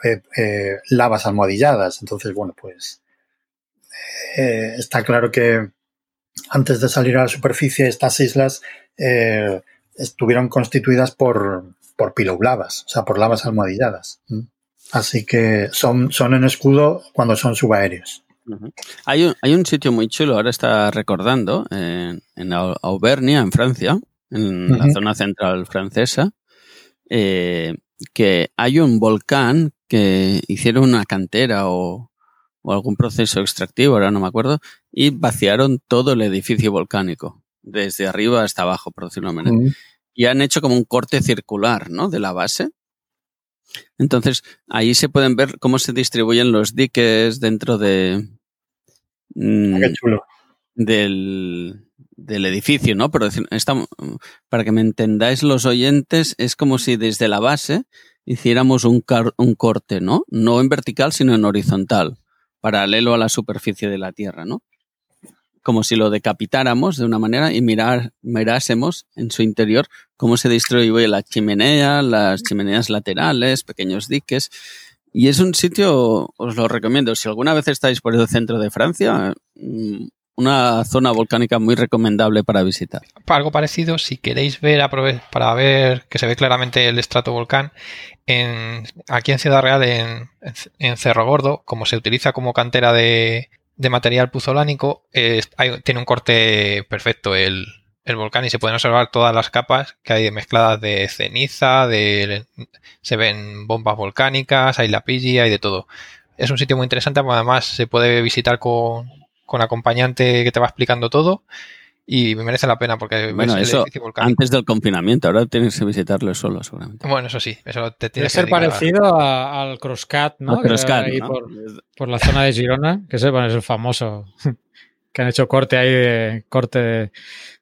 eh, eh, lavas almohadilladas. Entonces, bueno, pues eh, está claro que antes de salir a la superficie, estas islas estuvieron constituidas por, por o sea, por lavas almohadilladas. Así que son, son en escudo cuando son subaéreos. Hay un, hay un sitio muy chulo, ahora está recordando, en, en Au- Auvernia, en Francia, en la zona central francesa, eh, que hay un volcán que hicieron una cantera o, o algún proceso extractivo, ahora no me acuerdo, y vaciaron todo el edificio volcánico, desde arriba hasta abajo, por decirlo de y han hecho como un corte circular, ¿no? De la base. Entonces, ahí se pueden ver cómo se distribuyen los diques dentro de mm, Qué chulo. del, del edificio, ¿no? Pero estamos- para que me entendáis los oyentes, es como si desde la base hiciéramos un, car- un corte, ¿no? No en vertical, sino en horizontal, paralelo a la superficie de la Tierra, ¿no? Como si lo decapitáramos de una manera y mirar, mirásemos en su interior cómo se distribuye la chimenea, las chimeneas laterales, pequeños diques. Y es un sitio, os lo recomiendo, si alguna vez estáis por el centro de Francia, mm, una zona volcánica muy recomendable para visitar. algo parecido, si queréis ver para ver que se ve claramente el estratovolcán, en, aquí en Ciudad Real, en, Cerro Gordo, como se utiliza como cantera de, material puzolánico, eh, tiene un corte perfecto el, el volcán y se pueden observar todas las capas que hay mezcladas de ceniza, de, se ven bombas volcánicas, hay lapilli, hay de todo. Es un sitio muy interesante, además se puede visitar con, con acompañante que te va explicando todo y me merece la pena porque Bueno, ves el eso volcánico. antes del confinamiento, ahora tienes que visitarlo solo, seguramente. Bueno, eso sí, eso te Debe tienes que ser parecido a- al Crosscat, ¿no? Al Crosscat, ¿no? por, por la zona de Girona, que ese, bueno, es el famoso, que han hecho corte ahí de corte de,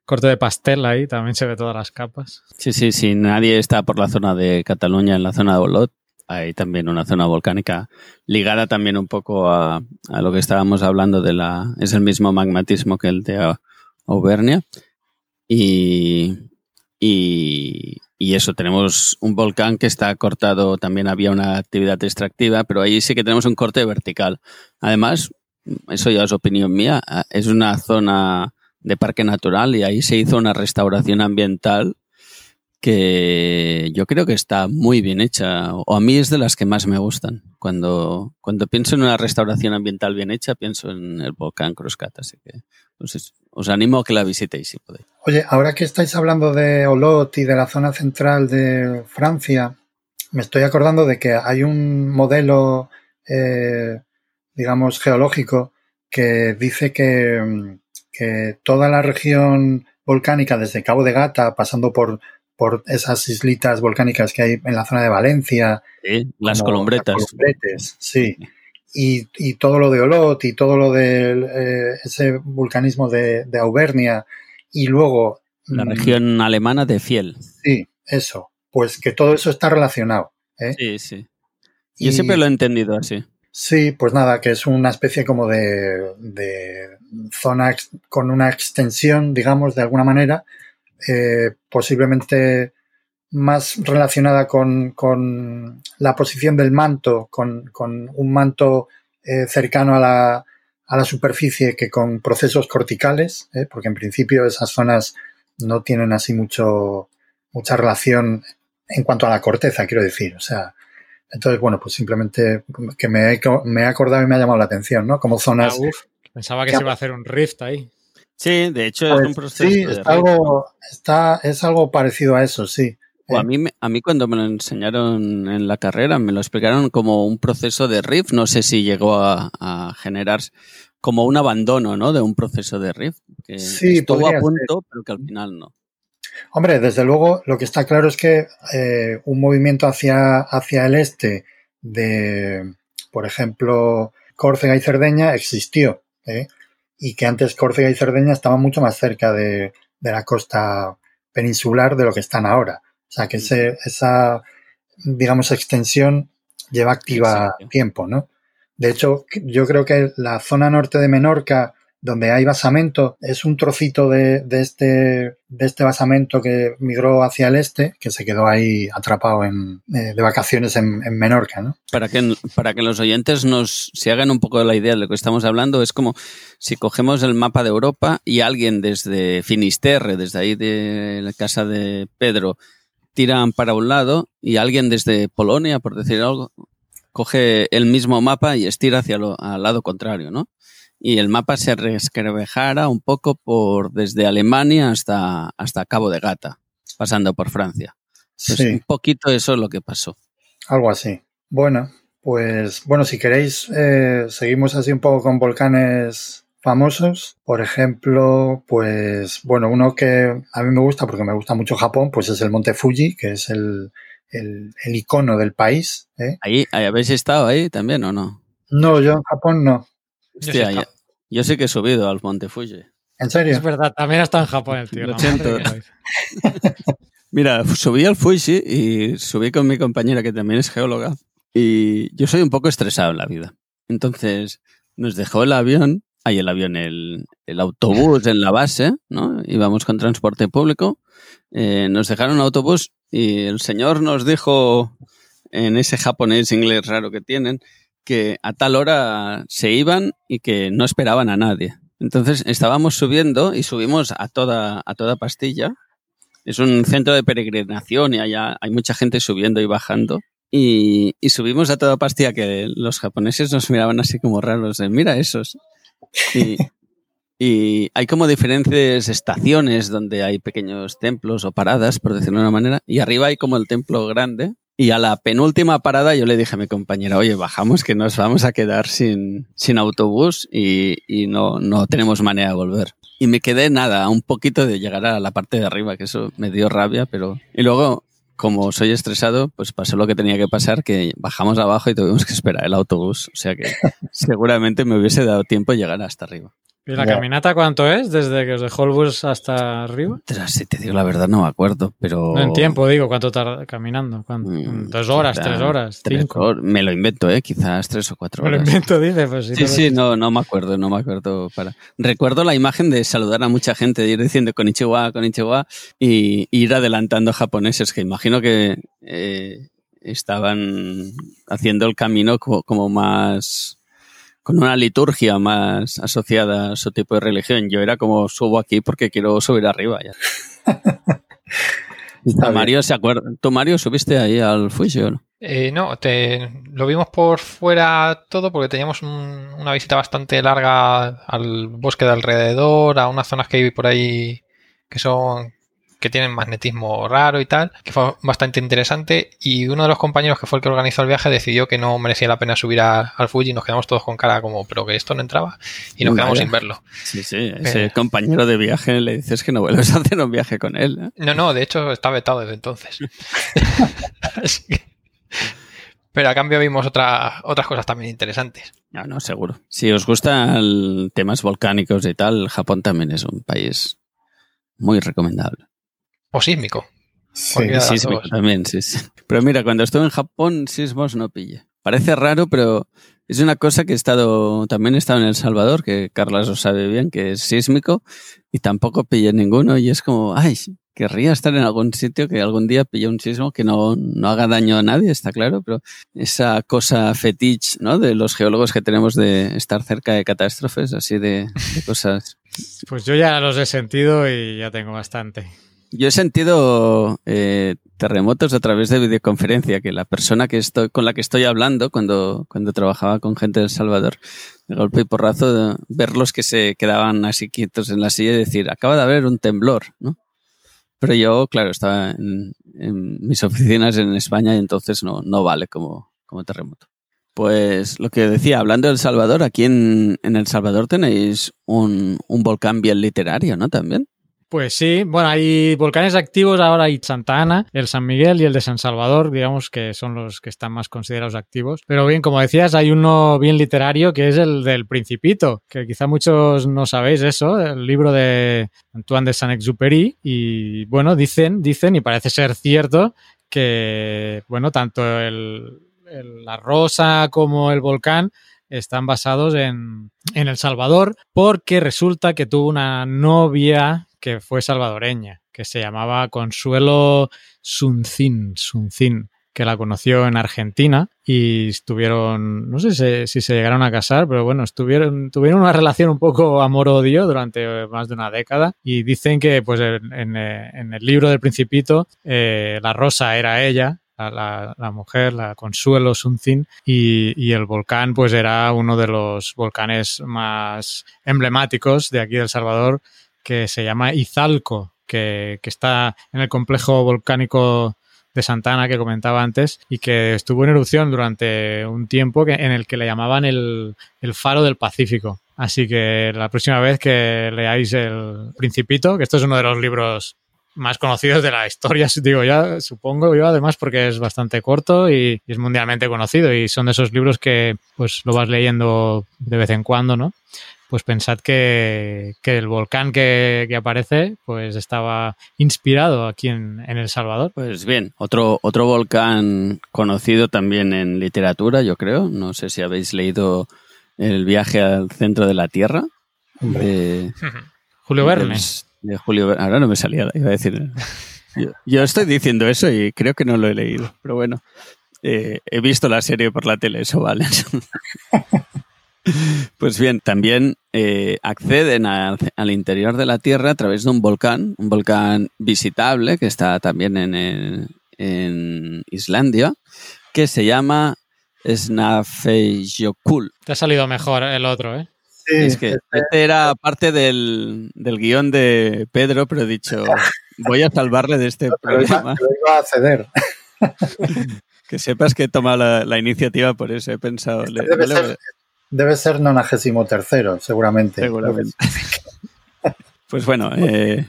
corte de pastel ahí, también se ve todas las capas. Sí, sí, sí. Nadie está por la zona de Cataluña, en la zona de Olot. Hay también una zona volcánica ligada también un poco a, lo que estábamos hablando de la. Es el mismo magmatismo que el de Au- Auvernia. Y, y, y eso, tenemos un volcán que está cortado. También había una actividad extractiva, pero ahí sí que tenemos un corte vertical. Además, eso ya es opinión mía, es una zona de parque natural y ahí se hizo una restauración ambiental que yo creo que está muy bien hecha, o a mí es de las que más me gustan. Cuando, cuando pienso en una restauración ambiental bien hecha, pienso en el volcán Cruzcat, así que pues es- os animo a que la visitéis si podéis. Oye, ahora que estáis hablando de Olot y de la zona central de Francia, me estoy acordando de que hay un modelo, eh, digamos, geológico que dice que, mm, que toda la región volcánica, desde Cabo de Gata, pasando por, por esas islitas volcánicas que hay en la zona de Valencia, Sí, las columbretes, sí. Y, y todo lo de Olot y todo lo de eh, ese vulcanismo de, de Auvernia y luego... La mm, región alemana de Fiel. Sí, eso. Pues que todo eso está relacionado. ¿eh? Sí, sí. Yo Y- siempre lo he entendido así. Sí, pues nada, que es una especie como de, zona con una extensión, digamos, de alguna manera, eh, posiblemente más relacionada con, con la posición del manto, con, con un manto eh, cercano a la, a la superficie que con procesos corticales, ¿eh? porque en principio esas zonas no tienen así mucho, mucha relación en cuanto a la corteza, quiero decir. O sea, entonces, bueno, pues simplemente que me he, me he acordado y me ha llamado la atención, ¿no? Como Ah, zonas. uf, pensaba que se iba a hacer un rift ahí. Sí, de hecho Pues, es un proceso sí, de está algo, está, es algo parecido a eso, sí. O a mí, me- a mí cuando me lo enseñaron en la carrera me lo explicaron como un proceso de riff. No sé si llegó a, a generar como un abandono ¿no? de un proceso de riff. Que Sí, estuvo a punto, pero que al final no. Hombre, desde luego, lo que está claro es que eh, un movimiento hacia, hacia el este de, por ejemplo, Córcega y Cerdeña existió, ¿eh? y que antes Córcega y Cerdeña estaban mucho más cerca de, de la costa peninsular de lo que están ahora. O sea, que ese, esa, digamos, extensión lleva activa Exacto. tiempo, ¿no? De hecho, yo creo que la zona norte de Menorca, donde hay basamento, es un trocito de, de este, de este basamento que migró hacia el este, que se quedó ahí atrapado en, eh, de vacaciones en, en Menorca, ¿no? Para que, para que los oyentes nos se hagan un poco la idea de lo que estamos hablando, es como si cogemos el mapa de Europa y alguien desde Finisterre, desde ahí de la casa de Pedro, tiran para un lado y alguien desde Polonia, por decir algo, coge el mismo mapa y estira hacia lo, al lado contrario, ¿no? Y el mapa se resquebrajara un poco por desde Alemania hasta, hasta Cabo de Gata, pasando por Francia. Pues Sí. un poquito eso es lo que pasó. Algo así. Bueno, pues bueno, si queréis, eh, seguimos así un poco con volcanes famosos. Por ejemplo, pues bueno, uno que a mí me gusta porque me gusta mucho Japón, pues es el Monte Fuji, que es el, el, el icono del país. ¿eh? Ahí, ahí habéis estado ahí también o no? No, yo en Japón no. Yo sí Hostia, estado. yo sí que he subido al Monte Fuji. ¿En serio? Es verdad, también está en Japón el tío. Lo siento. Mira, subí al Fuji y subí con mi compañera que también es geóloga y yo soy un poco estresado en la vida. Entonces nos dejó el avión, ahí el avión, el, el autobús en la base, ¿no? Íbamos con transporte público, eh, nos dejaron autobús y el señor nos dijo en ese japonés inglés raro que tienen que a tal hora se iban y que no esperaban a nadie. Entonces estábamos subiendo y subimos a toda, a toda pastilla. Es un centro de peregrinación y allá hay mucha gente subiendo y bajando. Y, y subimos a toda pastilla que los japoneses nos miraban así como raros, de, mira esos. Y, y hay como diferentes estaciones donde hay pequeños templos o paradas, por decirlo de una manera, y arriba hay como el templo grande. Y a la penúltima parada yo le dije a mi compañera, oye, bajamos que nos vamos a quedar sin, sin autobús y, y no, no tenemos manera de volver. y me quedé nada, un poquito de llegar a la parte de arriba, que eso me dio rabia, pero... Y luego, como soy estresado, pues pasó lo que tenía que pasar, que bajamos abajo y tuvimos que esperar el autobús. O sea que seguramente me hubiese dado tiempo llegar hasta arriba. ¿Y la Ya. caminata cuánto es? Desde que os dejó el bus hasta arriba. Si te digo la verdad, no me acuerdo, pero... No en tiempo, digo, ¿cuánto tarda caminando? ¿Cuánto? Mm, ¿Dos horas, tres horas, tres cinco? hor- Me lo invento, ¿eh? Quizás tres o cuatro Me lo horas. invento, dice. Pues, Sí, te- sí, no, no me acuerdo, no me acuerdo. Para... Recuerdo la imagen de saludar a mucha gente, de ir diciendo Konnichiwa, Konnichiwa y ir adelantando japoneses que imagino que eh, estaban haciendo el camino co- como más con una liturgia más asociada a su tipo de religión. Yo era como subo aquí porque quiero subir arriba. Ya. Mario se acuerda. ¿Tú, Mario, subiste ahí al Fuji o no? Eh, no, te, lo vimos por fuera todo porque teníamos un- una visita bastante larga al bosque de alrededor, a unas zonas que hay por ahí que son que tienen magnetismo raro y tal, que fue bastante interesante y uno de los compañeros que fue el que organizó el viaje decidió que no merecía la pena subir a- al Fuji y nos quedamos todos con cara como, pero que esto no entraba y nos quedamos sin verlo. Sí, sí. Ese Eh. compañero de viaje le dices que no vuelves a hacer un viaje con él. ¿eh? No, no, de hecho está vetado desde entonces. Así que- Pero a cambio vimos otra- otras cosas también interesantes. No, no, seguro. Si os gustan temas volcánicos y tal, Japón también es un país muy recomendable. O sísmico. Sí, Sísmico también, sí, sí. Pero mira, cuando estuve en Japón, sismos no pillé. Parece raro, pero es una cosa que he estado, también he estado en El Salvador, que Carlas lo sabe bien, que es sísmico, y tampoco pillé ninguno, y es como, ay, querría estar en algún sitio que algún día pille un sismo que no, no haga daño a nadie, está claro, pero esa cosa fetiche, ¿no? De los geólogos que tenemos de estar cerca de catástrofes, así de, de cosas. Pues yo ya los he sentido y ya tengo bastante. Yo he sentido eh, terremotos a través de videoconferencia, que la persona que estoy, con la que estoy hablando cuando, cuando trabajaba con gente de El Salvador, de golpe y porrazo, verlos que se quedaban así quietos en la silla y decir, acaba de haber un temblor, ¿no? Pero yo, claro, estaba en, en mis oficinas en España y entonces no, no vale como, como terremoto. Pues lo que decía, hablando de El Salvador, aquí en, en El Salvador tenéis un, un volcán bien literario, ¿no? También. Pues sí, bueno, hay volcanes activos ahora, hay Santa Ana, el San Miguel y el de San Salvador, digamos que son los que están más considerados activos. Pero bien, como decías, hay uno bien literario que es el del Principito, que quizá muchos no sabéis eso, el libro de Antoine de Saint-Exupéry. Y bueno, dicen, dicen, y parece ser cierto, que, bueno, tanto el, la rosa como el volcán están basados en, en El Salvador, porque resulta que tuvo una novia que fue salvadoreña, que se llamaba Consuelo Suncín, Suncín, que la conoció en Argentina y estuvieron, no sé si, se llegaron a casar, pero bueno, estuvieron, tuvieron una relación un poco amor-odio durante más de una década y dicen que pues en, el libro del Principito eh, la rosa era ella, la, mujer, la Consuelo Sunzin, y, y, el volcán pues era uno de los volcanes más emblemáticos de aquí de El Salvador, que se llama Izalco, que, que, está en el complejo volcánico de Santana que comentaba antes y que estuvo en erupción durante un tiempo en el que le llamaban el, el faro del Pacífico. Así que la próxima vez que leáis El Principito, que esto es uno de los libros más conocidos de la historia, digo ya, supongo yo, además porque es bastante corto y, y, es mundialmente conocido y son de esos libros que pues lo vas leyendo de vez en cuando, ¿no? Pues pensad que, que el volcán que, que, aparece pues estaba inspirado aquí en, en, El Salvador. Pues bien, otro, otro volcán conocido también en literatura, yo creo. No sé si habéis leído El viaje al centro de la Tierra. De, Julio Verne de Julio Verne. Ahora no me salía, iba a decir. Yo, yo, estoy diciendo eso y creo que no lo he leído, pero bueno, eh, he visto la serie por la tele, eso vale. pues bien, también eh, acceden a, al interior de la Tierra a través de un volcán, un volcán visitable que está también en, Islandia, que se llama Snæfellsjökull. Te ha salido mejor el otro, ¿eh? Sí, es que este era parte del, del, guion de Pedro, pero he dicho, voy a salvarle de este problema. Iba, iba a ceder. que sepas que he tomado la, la, iniciativa por eso, he pensado. Este debe, le, ser, debe ser 93, seguramente. Seguramente. Pues bueno, eh,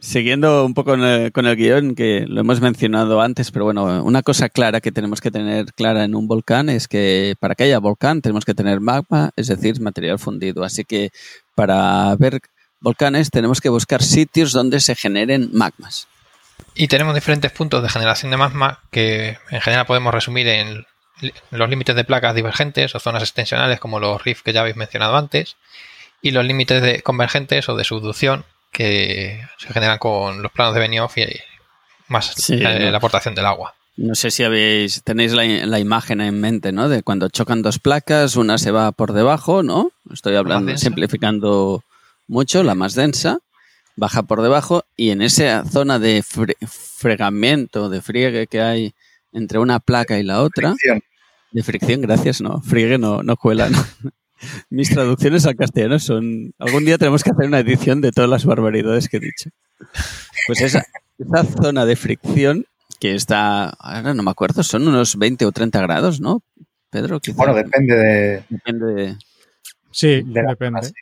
siguiendo un poco con el, con el, guion, que lo hemos mencionado antes, pero bueno, una cosa clara que tenemos que tener clara en un volcán es que para que haya volcán tenemos que tener magma, es decir, material fundido. Así que para ver volcanes tenemos que buscar sitios donde se generen magmas. Y tenemos diferentes puntos de generación de magma que en general podemos resumir en los límites de placas divergentes o zonas extensionales como los rifts que ya habéis mencionado antes y los límites de convergentes o de subducción que se generan con los planos de Benioff y más Sí, no. la aportación del agua. No sé si habéis, tenéis la, la imagen en mente, ¿no? De cuando chocan dos placas, una se va por debajo, ¿no? Estoy hablando, simplificando mucho, la más densa, baja por debajo y en esa zona de fre- fregamiento, de friegue que hay entre una placa y la otra, Fricción. De fricción, gracias, no, friegue no, no cuelan. Mis traducciones al castellano son... Algún día tenemos que hacer una edición de todas las barbaridades que he dicho. Pues esa, esa zona de fricción que está, ahora no me acuerdo, son unos 20 o 30 grados, ¿no? Pedro, quizá. Bueno, depende de, Depende de- Sí, de la depende.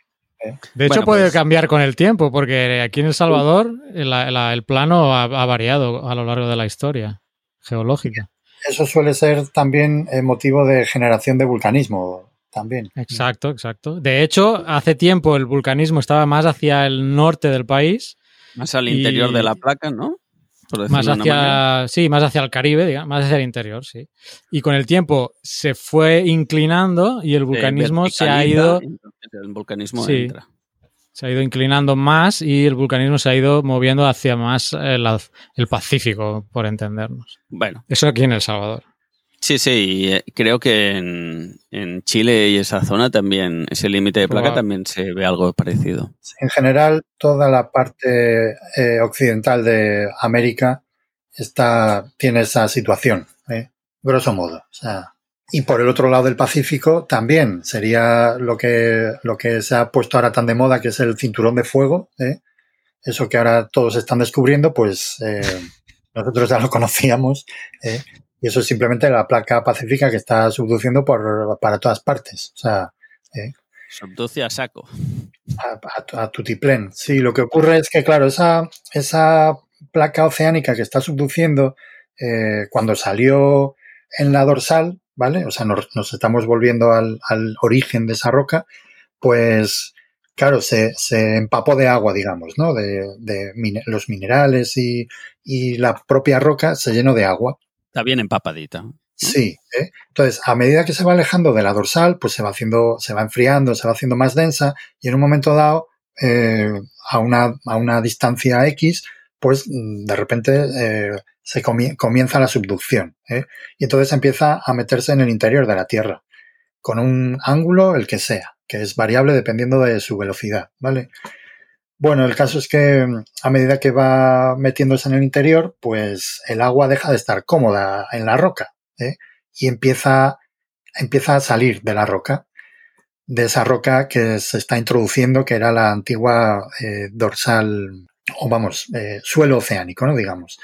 De hecho, Bueno, puede pues- cambiar con el tiempo, porque aquí en El Salvador el, la- el plano ha, ha variado a lo largo de la historia geológica. Eso suele ser también eh, motivo de generación de vulcanismo, también. Exacto, exacto. De hecho, hace tiempo el vulcanismo estaba más hacia el norte del país, más al Y- interior de la placa, ¿no? Por decirlo más hacia, sí, más hacia el Caribe, digamos, más hacia el interior, sí. Y con el tiempo se fue inclinando y el vulcanismo se ha ido El vulcanismo Sí. entra. Se ha ido inclinando más y el vulcanismo se ha ido moviendo hacia más eh, el Pacífico, por entendernos. Bueno, Eso aquí en El Salvador. sí, sí, y, eh, creo que en, en Chile y esa zona también, ese límite de placa también se ve algo parecido. En general, toda la parte eh, occidental de América está, tiene esa situación, ¿eh? grosso modo. O sea, y por el otro lado del Pacífico también sería lo que, lo que se ha puesto ahora tan de moda, que es el cinturón de fuego. ¿eh? Eso que ahora todos están descubriendo, pues eh, nosotros ya lo conocíamos. ¿eh? Y eso es simplemente la placa pacífica que está subduciendo por, para todas partes. O sea, Subduce a saco. a, a, a tutiplén. Sí, lo que ocurre es que, claro, esa, esa placa oceánica que está subduciendo, eh, cuando salió en la dorsal, ¿vale? O sea, nos, nos estamos volviendo al, al, origen de esa roca, pues, claro, se, se empapó de agua, digamos, ¿no? De, los minerales y, y, la propia roca se llenó de agua. Está bien empapadita. Sí, ¿eh? entonces a medida que se va alejando de la dorsal, pues se va haciendo, se va enfriando, se va haciendo más densa y en un momento dado, eh, a, una, a una distancia X, pues de repente eh, se comie comienza la subducción ¿eh? y entonces empieza a meterse en el interior de la Tierra con un ángulo el que sea, que es variable dependiendo de su velocidad, ¿vale? Bueno, el caso es que a medida que va metiéndose en el interior, pues el agua deja de estar cómoda en la roca, ¿eh? y empieza, empieza a salir de la roca, de esa roca que se está introduciendo, que era la antigua dorsal, o vamos, eh, suelo oceánico, ¿no? Digamos.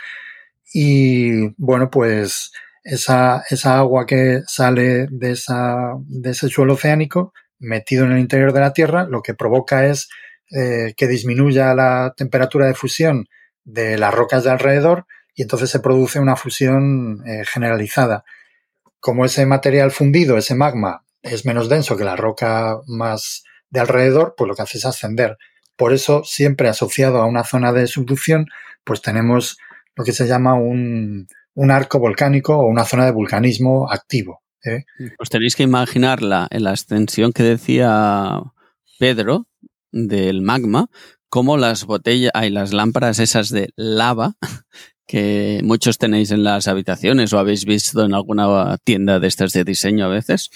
Y bueno, pues esa, esa agua que sale de, esa, de ese suelo oceánico, metido en el interior de la Tierra, lo que provoca es eh, que disminuya la temperatura de fusión de las rocas de alrededor y entonces se produce una fusión eh, generalizada. Como ese material fundido, ese magma, es menos denso que la roca más de alrededor, pues lo que hace es ascender. Por eso, siempre asociado a una zona de subducción, pues tenemos lo que se llama un, arco volcánico o una zona de vulcanismo activo. ¿eh? Os tenéis que imaginar la, la extensión que decía Pedro del magma, como las botellas, hay las lámparas esas de lava que muchos tenéis en las habitaciones o habéis visto en alguna tienda de estas de diseño a veces,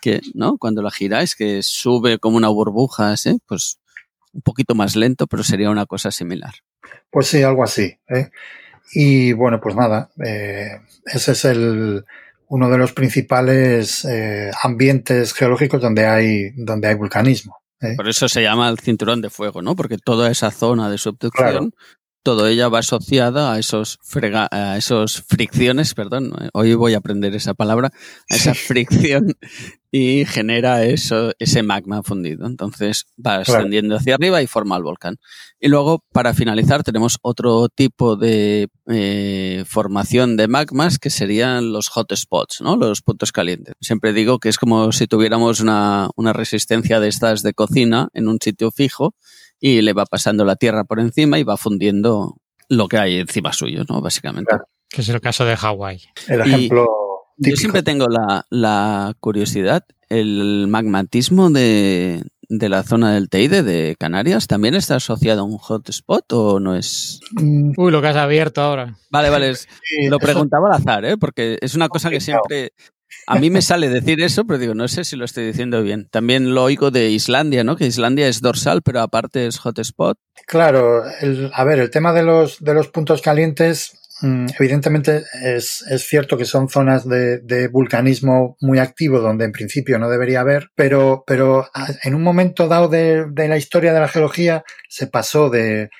que, ¿no? Cuando la giráis, que sube como una burbuja, ¿sí? pues un poquito más lento, pero sería una cosa similar. Pues sí, algo así. ¿eh? Y bueno, pues nada, eh, ese es el, uno de los principales eh, ambientes geológicos donde hay, donde hay vulcanismo. Por eso se llama el cinturón de fuego, ¿no? Porque toda esa zona de subducción Claro. Todo ella va asociada a esos, frega, a esos fricciones, perdón, hoy voy a aprender esa palabra, a esa fricción y genera eso, ese magma fundido. Entonces va ascendiendo hacia arriba y forma el volcán. Y luego, para finalizar, tenemos otro tipo de eh, formación de magmas que serían los hotspots, ¿no? Los puntos calientes. Siempre digo que es como si tuviéramos una, una resistencia de estas de cocina en un sitio fijo y le va pasando la tierra por encima y va fundiendo lo que hay encima suyo, ¿no? Básicamente. Que es el caso de Hawái. El ejemplo. Yo siempre tengo la, curiosidad, el magmatismo de, la zona del Teide de Canarias también está asociado a un hotspot o no es? Mm. Uy, lo que has abierto ahora. Vale, vale. lo preguntaba al azar, ¿eh? porque es una cosa que siempre a mí me sale decir eso, pero digo, no sé si lo estoy diciendo bien. También lo oigo de Islandia, ¿no? Que Islandia es dorsal, pero aparte es hotspot. Claro, a ver, el tema de los, de los puntos calientes Mm, evidentemente es, cierto que son zonas de, vulcanismo muy activo donde en principio no debería haber, pero, pero en un momento dado de, la historia de la geología se pasó de,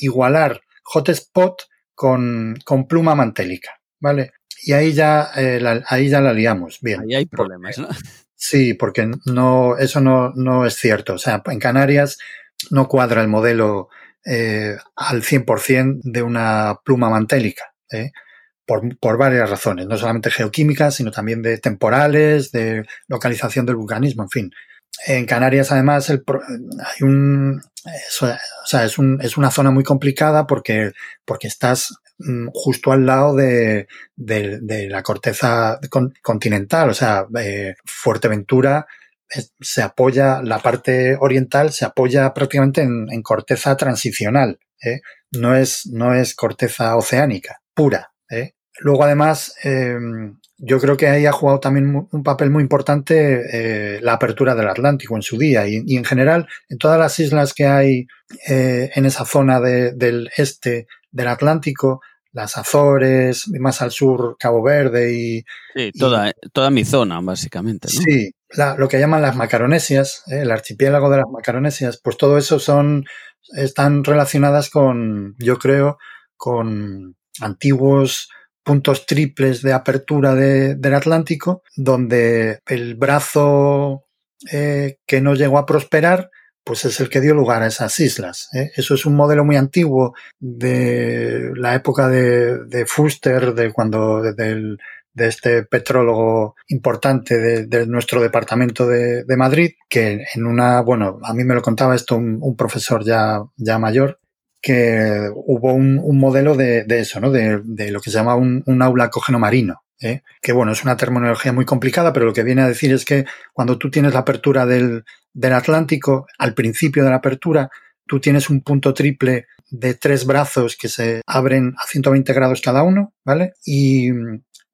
igualar hotspot con, con pluma mantélica, ¿vale? Y ahí ya, eh, la, ahí ya la liamos. Bien. Ahí hay problemas, ¿no? Sí, porque no, eso no, no es cierto. O sea, en Canarias no cuadra el modelo eh, al 100% de una pluma mantélica, ¿eh? por, por, varias razones, no solamente geoquímicas, sino también de temporales, de localización del vulcanismo, en fin. En Canarias, además, el, hay un, o sea, es, un, es una zona muy complicada porque, porque estás justo al lado de, la corteza continental, o sea, eh, Fuerteventura se apoya, la parte oriental se apoya prácticamente en, corteza transicional, ¿eh? no, es, no es corteza oceánica, pura. ¿eh? Luego, además, em, yo creo que ahí ha jugado también un papel muy importante eh, la apertura del Atlántico en su día y, en general en todas las islas que hay en esa zona de, del este del Atlántico las Azores, más al sur Cabo Verde y... Sí, toda, toda mi zona, básicamente. ¿no? Sí, lo que llaman las Macaronesias, ¿eh? el archipiélago de las Macaronesias, pues todo eso son, están relacionadas con, yo creo, con antiguos puntos triples de apertura del Atlántico, donde el brazo eh, que no llegó a prosperar pues es el que dio lugar a esas islas. ¿eh? Eso es un modelo muy antiguo de la época de, de Fuster, de cuando de este petrólogo importante de, nuestro departamento de, Madrid, que en una, bueno, a mí me lo contaba esto un, profesor ya, ya mayor, que hubo un, modelo de, eso, ¿no? De, lo que se llama un, un aula cógeno marino. ¿Eh? que bueno, es una terminología muy complicada, pero lo que viene a decir es que cuando tú tienes la apertura del, del Atlántico, al principio de la apertura, tú tienes un punto triple de tres brazos que se abren a 120 grados cada uno, ¿vale? Y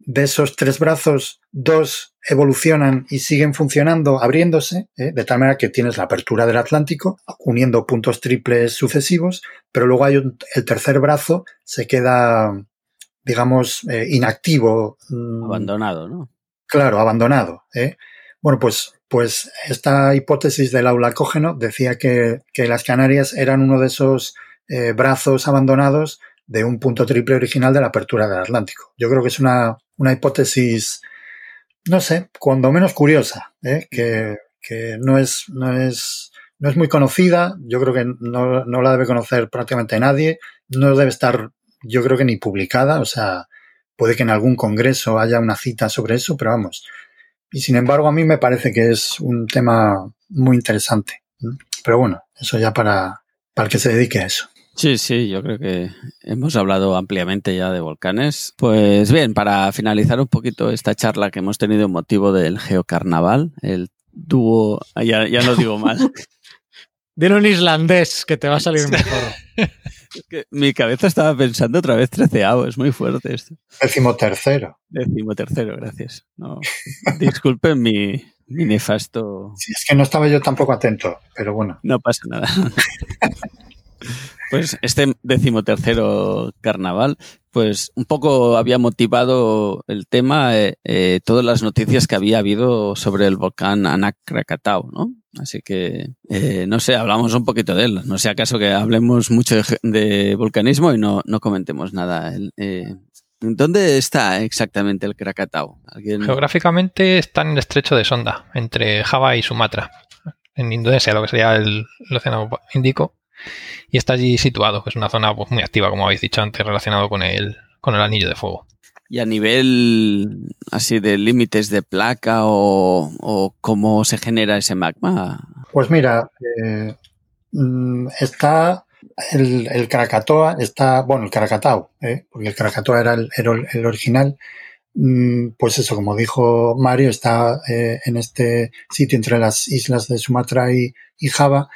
de esos tres brazos, dos evolucionan y siguen funcionando, abriéndose, ¿eh? de tal manera que tienes la apertura del Atlántico, uniendo puntos triples sucesivos, pero luego hay el tercer brazo, se queda digamos, eh, inactivo. Mm, abandonado, ¿no? Claro, abandonado. ¿eh? Bueno, pues, pues esta hipótesis del aulacógeno decía que, que las Canarias eran uno de esos eh, brazos abandonados de un punto triple original de la apertura del Atlántico. Yo creo que es una, una hipótesis, no sé, cuando menos curiosa, ¿eh? que, que no es, no es, no es muy conocida, yo creo que no, no, la debe conocer prácticamente nadie, no debe estar yo creo que ni publicada, o sea, puede que en algún congreso haya una cita sobre eso, pero vamos. Y sin embargo, a mí me parece que es un tema muy interesante. Pero bueno, eso ya para, para el que se dedique a eso. Sí, sí, yo creo que hemos hablado ampliamente ya de volcanes. Pues bien, para finalizar un poquito esta charla que hemos tenido en motivo del Geocarnaval, el dúo, ya, ya no digo mal. Dile un islandés que te va a salir mejor. mi cabeza estaba pensando otra vez treceavo, es muy fuerte esto. Décimo tercero. Décimo tercero, gracias. disculpen mi, nefasto. Sí, es que no estaba yo tampoco atento, pero bueno. No pasa nada. Pues este decimotercero carnaval, pues un poco había motivado el tema eh, eh, todas las noticias que había habido sobre el volcán Anak Krakatau, ¿no? Así que, eh, no sé, hablamos un poquito de él. No sé acaso que hablemos mucho de, de volcanismo y no, no comentemos nada. ¿Dónde está exactamente el Krakatau? ¿Alguien... Geográficamente está en el estrecho de Sonda, entre Java y Sumatra, en Indonesia, lo que sería el, el Océano Índico y está allí situado, que es una zona pues, muy activa, como habéis dicho antes, relacionado con el, con el anillo de fuego. Y a nivel así de límites de placa o, o, cómo se genera ese magma. Pues mira, eh, está el, el, Krakatoa, está, bueno, el Krakatau, ¿eh? porque el Krakatoa era el, era el original, pues eso, como dijo Mario, está eh, en este sitio entre las islas de Sumatra y, y Java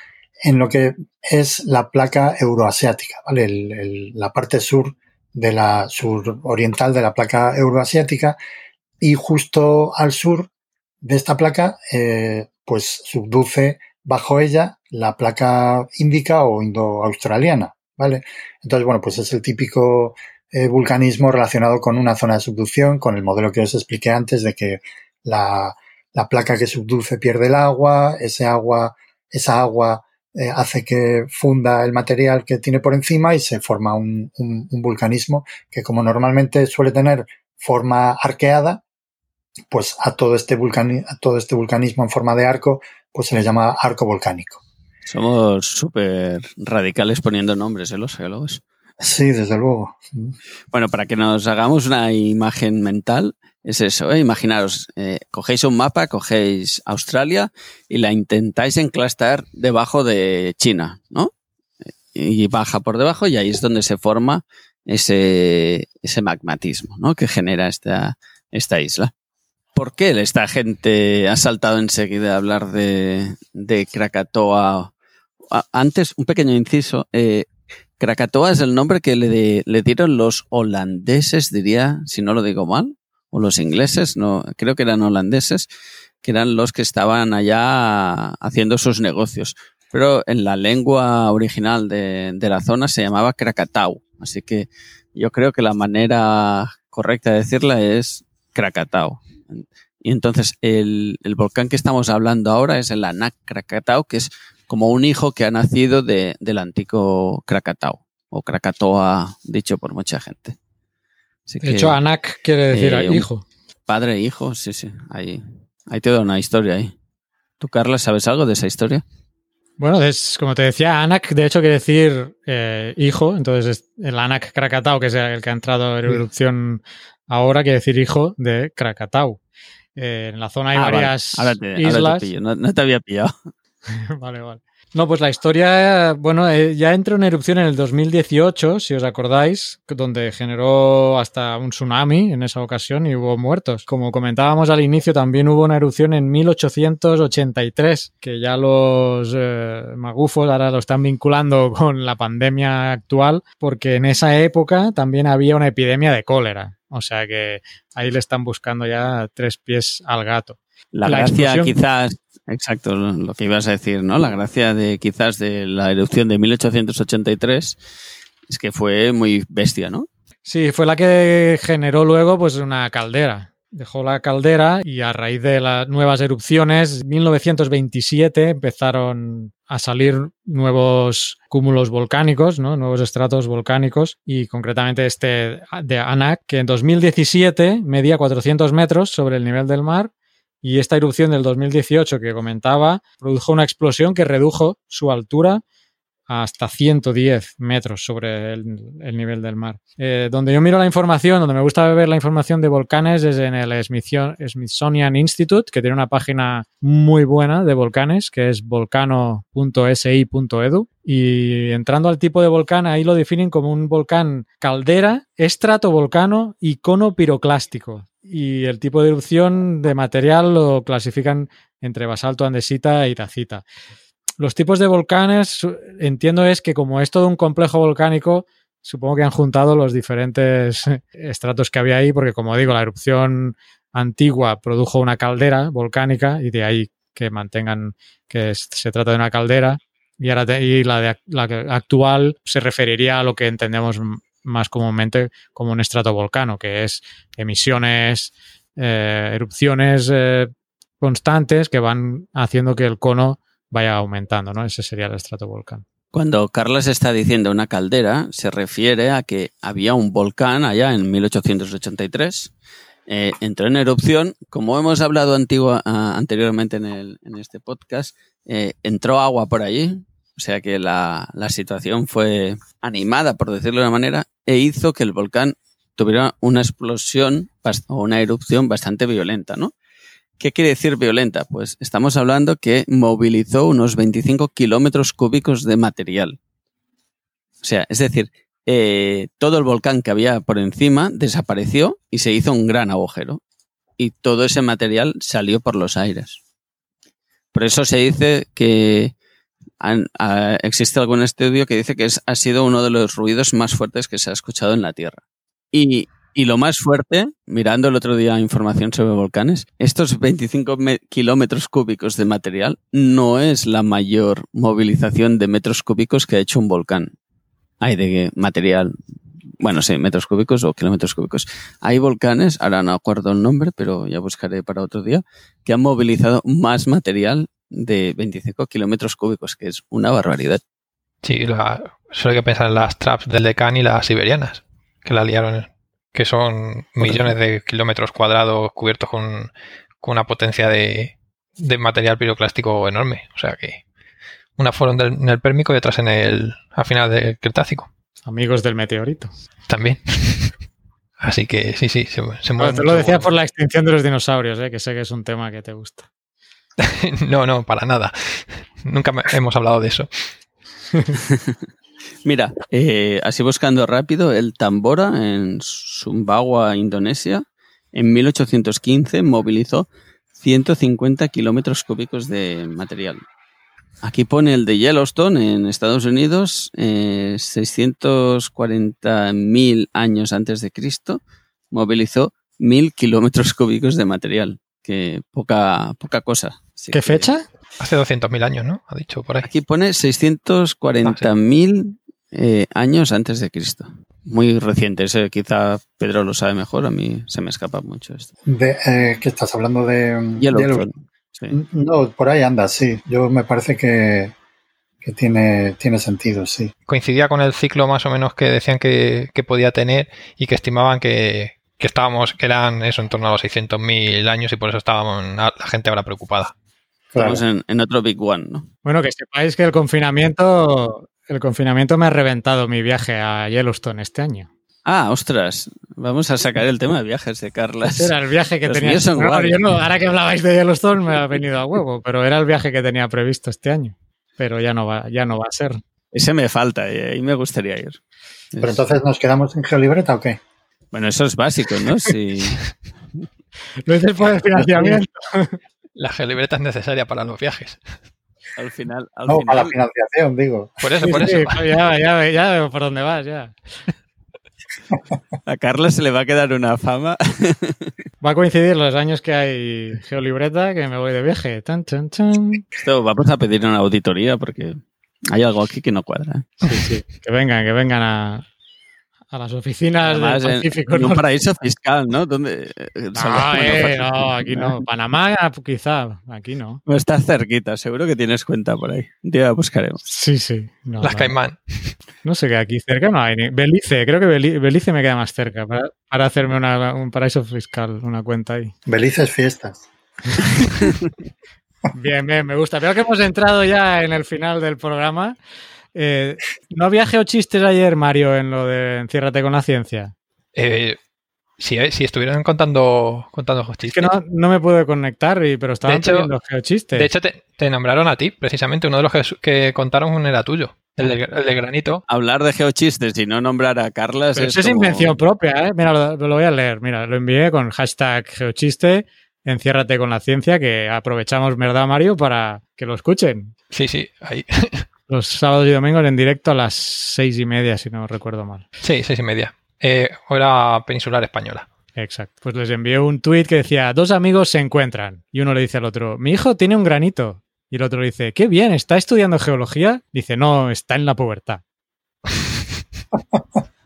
en lo que es la placa euroasiática, ¿vale? El, el, la parte sur de la sur oriental de la placa euroasiática y justo al sur de esta placa, eh, pues subduce bajo ella la placa índica o indo-australiana, ¿vale? Entonces, bueno, pues es el típico eh, vulcanismo relacionado con una zona de subducción, con el modelo que os expliqué antes de que la, la placa que subduce pierde el agua, ese agua, esa agua eh, hace que funda el material que tiene por encima y se forma un, un, un, vulcanismo que como normalmente suele tener forma arqueada, pues a todo este, vulcani a todo este vulcanismo en forma de arco, pues se le llama arco volcánico. Somos súper radicales poniendo nombres, ¿eh? Los geólogos. Sí, desde luego. Bueno, para que nos hagamos una imagen mental, es eso, ¿eh? imaginaros, eh, cogéis un mapa, cogéis Australia y la intentáis enclastar debajo de China, ¿no? Y baja por debajo y ahí es donde se forma ese, ese magmatismo, ¿no? Que genera esta, esta isla. ¿Por qué esta gente ha saltado enseguida a hablar de, de Krakatoa? Antes, un pequeño inciso, eh, Krakatoa es el nombre que le, le, dieron los holandeses, diría, si no lo digo mal, o los ingleses, no, creo que eran holandeses, que eran los que estaban allá haciendo sus negocios. Pero en la lengua original de, de la zona se llamaba Krakatau. Así que yo creo que la manera correcta de decirla es Krakatau. Y entonces el, el, volcán que estamos hablando ahora es el Anak Krakatau, que es como un hijo que ha nacido de, del antiguo Krakatau, o Krakatoa, dicho por mucha gente. Así de que, hecho, Anak quiere decir eh, hijo. Padre e hijo, sí, sí. Ahí, hay toda una historia ahí. ¿Tú, Carla, sabes algo de esa historia? Bueno, es, como te decía, Anak de hecho quiere decir eh, hijo, entonces el Anak Krakatau, que es el que ha entrado en erupción ahora, quiere decir hijo de Krakatau. Eh, en la zona hay ah, varias vale. ahora te, islas. Ahora te pillo. No, no, te había pillado. vale, vale. No, pues la historia, bueno, eh, ya entró en erupción en el 2018, si os acordáis, donde generó hasta un tsunami en esa ocasión y hubo muertos. Como comentábamos al inicio, también hubo una erupción en 1883, que ya los eh, magufos ahora lo están vinculando con la pandemia actual, porque en esa época también había una epidemia de cólera. O sea que ahí le están buscando ya tres pies al gato. La, la gracia explosión... quizás Exacto, lo que ibas a decir, ¿no? La gracia de quizás de la erupción de 1883 es que fue muy bestia, ¿no? Sí, fue la que generó luego pues una caldera. Dejó la caldera y a raíz de las nuevas erupciones, 1927 empezaron a salir nuevos cúmulos volcánicos, ¿no? nuevos estratos volcánicos y concretamente este de Anak, que en 2017 medía 400 metros sobre el nivel del mar y esta erupción del 2018 que comentaba produjo una explosión que redujo su altura hasta 110 metros sobre el, el nivel del mar. Eh, donde yo miro la información, donde me gusta ver la información de volcanes es en el Smithsonian Institute, que tiene una página muy buena de volcanes, que es volcano.si.edu. Y entrando al tipo de volcán, ahí lo definen como un volcán caldera, estratovolcano y cono piroclástico y el tipo de erupción de material lo clasifican entre basalto, andesita y tacita. Los tipos de volcanes, entiendo es que como es todo un complejo volcánico, supongo que han juntado los diferentes estratos que había ahí, porque como digo, la erupción antigua produjo una caldera volcánica y de ahí que mantengan que se trata de una caldera y, ahora te, y la, de, la actual se referiría a lo que entendemos más comúnmente como un estratovolcano, que es emisiones, eh, erupciones eh, constantes que van haciendo que el cono vaya aumentando, ¿no? Ese sería el estratovolcán. Cuando Carlos está diciendo una caldera, se refiere a que había un volcán allá en 1883, eh, entró en erupción, como hemos hablado antigua, a- anteriormente en, el- en este podcast, entró agua por allí, o sea que la, la situación fue animada, por decirlo de una manera, e hizo que el volcán tuviera una explosión o una erupción bastante violenta, ¿no? ¿Qué quiere decir violenta? Pues estamos hablando que movilizó unos 25 kilómetros cúbicos de material. O sea, es decir, eh, todo el volcán que había por encima desapareció y se hizo un gran agujero. Y todo ese material salió por los aires. Por eso se dice que existe algún estudio que dice que ha sido uno de los ruidos más fuertes que se ha escuchado en la Tierra. Y, lo más fuerte, mirando el otro día información sobre volcanes, estos 25 me- kilómetros cúbicos de material no es la mayor movilización de metros cúbicos que ha hecho un volcán. Hay de material, bueno, sí, metros cúbicos o kilómetros cúbicos. Hay volcanes, ahora no acuerdo el nombre, pero ya buscaré para otro día, que han movilizado más material de 25 kilómetros cúbicos, que es una barbaridad. Sí, la, solo hay que pensar en las traps del Deccan y las siberianas, que la liaron, que son millones de kilómetros cuadrados cubiertos con, con una potencia de, de material piroclástico enorme. O sea que unas fueron del- en el Pérmico y otras en el, al final del Cretácico Amigos del meteorito. también. Así que sí, sí, se, se te lo decía por la extinción de los dinosaurios, ¿eh? que sé que es un tema que te gusta. No, no, para nada. Nunca hemos hablado de eso. Mira, eh, así buscando rápido, el Tambora en Sumbawa, Indonesia, en 1815 movilizó 150 kilómetros cúbicos de material. Aquí pone el de Yellowstone en Estados Unidos, eh, 640.000 años antes de Cristo, movilizó 1.000 kilómetros cúbicos de material, que poca, poca cosa. Así ¿Qué que- fecha? Hace 200.000 años, ¿no? Ha dicho por ahí. Aquí pone 640.000 eh, años antes de Cristo. Muy reciente, ese quizá Pedro lo sabe mejor, a mí se me escapa mucho esto. De, eh, ¿Qué estás hablando de Yellowstone. sí. de- No, por ahí anda, sí. Yo me parece que, que tiene, tiene sentido, sí. coincidía con el ciclo más o menos que decían que, que podía tener y que estimaban que, que estábamos, que eran eso en torno a los 600.000 años y por eso estábamos la gente ahora preocupada. Claro. Estamos en, en otro Big One, ¿no? Bueno, que sepáis que el confinamiento, el confinamiento me ha reventado mi viaje a Yellowstone este año. Ah, ostras, vamos a sacar el tema de viajes de Carlas. Ese era el viaje que Los tenía. No, yo no, ahora que hablabais de Yellowstone me ha venido a huevo, pero era el viaje que tenía previsto este año. Pero ya no va, ya no va a ser. Ese me falta y ahí me gustaría ir. Pero Es- entonces, ¿nos quedamos en Geolibreta o qué? Bueno, eso es básico, ¿no? Si, Lo dices por el financiamiento. La geolibreta es necesaria para los viajes. al final, al No, final para la financiación, digo. Por eso, Sí, por sí, eso. ya, ya, ya veo por dónde vas, ya. a Carlas se le va a quedar una fama. Va a coincidir los años que hay geolibreta que me voy de viaje. Tan, tan, tan. Esto vamos a pedir una auditoría porque hay algo aquí que no cuadra. Sí, sí. Que vengan, que vengan a, a las oficinas Además, del en, Pacífico. en un Norte. paraíso fiscal, ¿no? Donde No, eh, no, aquí no. Panamá quizá, aquí no. No estás cerquita, seguro que tienes cuenta por ahí. Un día buscaremos. Sí, sí. No, Las no. Caimán. No sé qué aquí cerca no hay. ni- Belice, creo que Beli- Belice me queda más cerca para, para hacerme una- un paraíso fiscal, una cuenta ahí. Belices fiestas. Bien, bien, me gusta. Veo que hemos entrado ya en el final del programa. Eh, ¿No había geochistes ayer, Mario, en lo de Enciérrate con la ciencia? Eh, si, si estuvieran contando, contando Es chistes. que no, no me pude conectar, y, pero estaban De hecho- pidiendo geochistes. De hecho, te, te nombraron a ti, precisamente. Uno de los que, que contaron era tuyo. El de, el de granito. Hablar de geochistes y no nombrar a Carlas Pero es eso es invención propia, ¿eh? Mira, lo, lo voy a leer. Mira, lo envié con hashtag geochiste, enciérrate con la ciencia, que aprovechamos, ¿verdad, Mario? Para que lo escuchen. Sí, sí, ahí. Los sábados y domingos en directo a las seis y media, si no recuerdo mal. Sí, seis y media. Eh, hora peninsular española. Exacto. Pues les envié un tuit que decía, dos amigos se encuentran. Y uno le dice al otro, mi hijo tiene un granito. Y el otro le dice, qué bien, ¿está estudiando geología? Dice, no, está en la pubertad.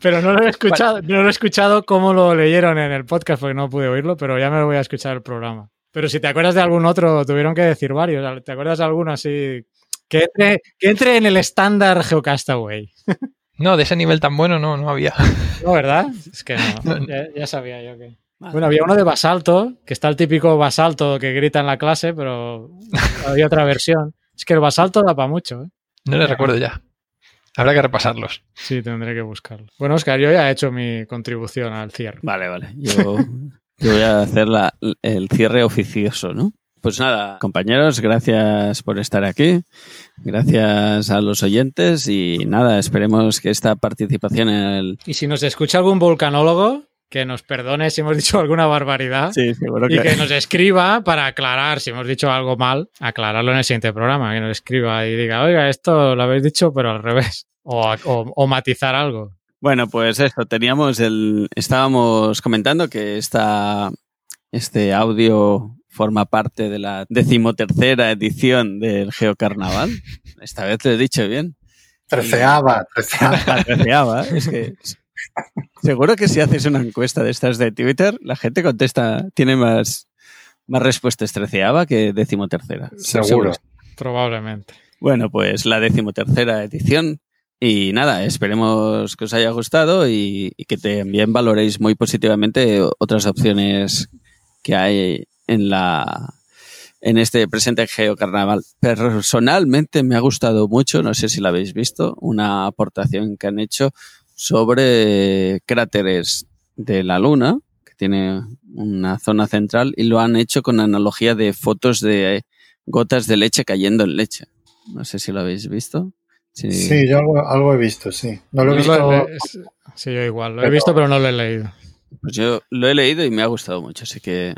Pero no lo he escuchado, no lo he escuchado cómo lo leyeron en el podcast porque no pude oírlo, pero ya me lo voy a escuchar el programa. Pero si te acuerdas de algún otro, tuvieron que decir varios. ¿Te acuerdas de alguno así? Que entre, que entre en el estándar Geocastaway. No, de ese nivel tan bueno no, no había. No, ¿verdad? Es que no, ya, ya sabía yo que. Bueno, había uno de basalto, que está el típico basalto que grita en la clase, pero había otra versión. Es que el basalto da para mucho, ¿eh? No le recuerdo ya. Habrá que repasarlos. Sí, tendré que buscarlo. Bueno, Oscar, yo ya he hecho mi contribución al cierre. Vale, vale. Yo, yo voy a hacer la- el cierre oficioso, ¿no? Pues nada, compañeros, gracias por estar aquí. Gracias a los oyentes y nada, esperemos que esta participación en el... Y si nos escucha algún volcanólogo, que nos perdone si hemos dicho alguna barbaridad. Sí, seguro Y que nos escriba para aclarar si hemos dicho algo mal, aclararlo en el siguiente programa, que nos escriba y diga, oiga, esto lo habéis dicho pero al revés, o, o- o matizar algo. Bueno, pues eso, teníamos el. Estábamos comentando que esta, este audio forma parte de la decimotercera edición del Geocarnaval. Esta vez lo he dicho bien. Treceava, treceava. Treceava, es que. Seguro que si haces una encuesta de estas de Twitter, la gente contesta, tiene más, más respuestas treceava que decimotercera. Seguro. Probablemente. Bueno, pues la decimotercera edición. Y nada, esperemos que os haya gustado y, y que también valoréis muy positivamente otras opciones que hay en la en este presente Geocarnaval. Personalmente me ha gustado mucho, no sé si lo habéis visto, una aportación que han hecho sobre cráteres de la Luna, que tiene una zona central, y lo han hecho con analogía de fotos de gotas de leche cayendo en leche. No sé si lo habéis visto. Sí. Sí, yo algo, algo he visto, sí. No lo he visto. lo he- es- sí, yo igual. Lo he visto, pero no lo he leído. Pues yo lo he leído y me ha gustado mucho, así que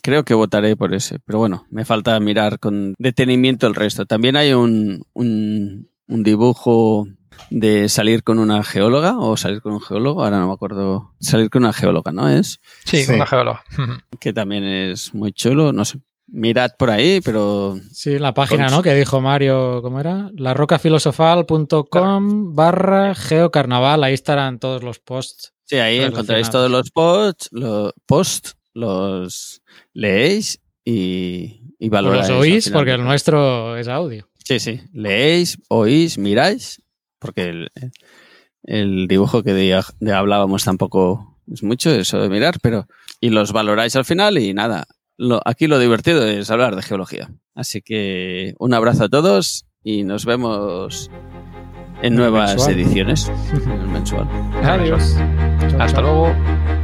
creo que votaré por ese. Pero bueno, me falta mirar con detenimiento el resto. También hay un, un, un dibujo de salir con una geóloga o salir con un geólogo, ahora no me acuerdo. Salir con una geóloga, ¿no? Es Sí, Sí. con una geóloga. que también es muy chulo, no sé. Mirad por ahí, pero Sí, la página, ¿no? Que dijo Mario, ¿cómo era? larrocafilosofal.com barra geocarnaval. Ahí estarán todos los posts. sí, ahí encontraréis todos los posts, los posts, los leéis y, y O valoráis. los oís, porque el nuestro es audio. Sí, sí. Leéis, oís, miráis, porque el, el dibujo que de, de hablábamos tampoco es mucho, eso de mirar, pero. Y los valoráis al final y nada. Lo, aquí lo divertido es hablar de geología. Así que un abrazo a todos y nos vemos en nuevas mensual. ediciones. Mensual. Adiós. Hasta luego.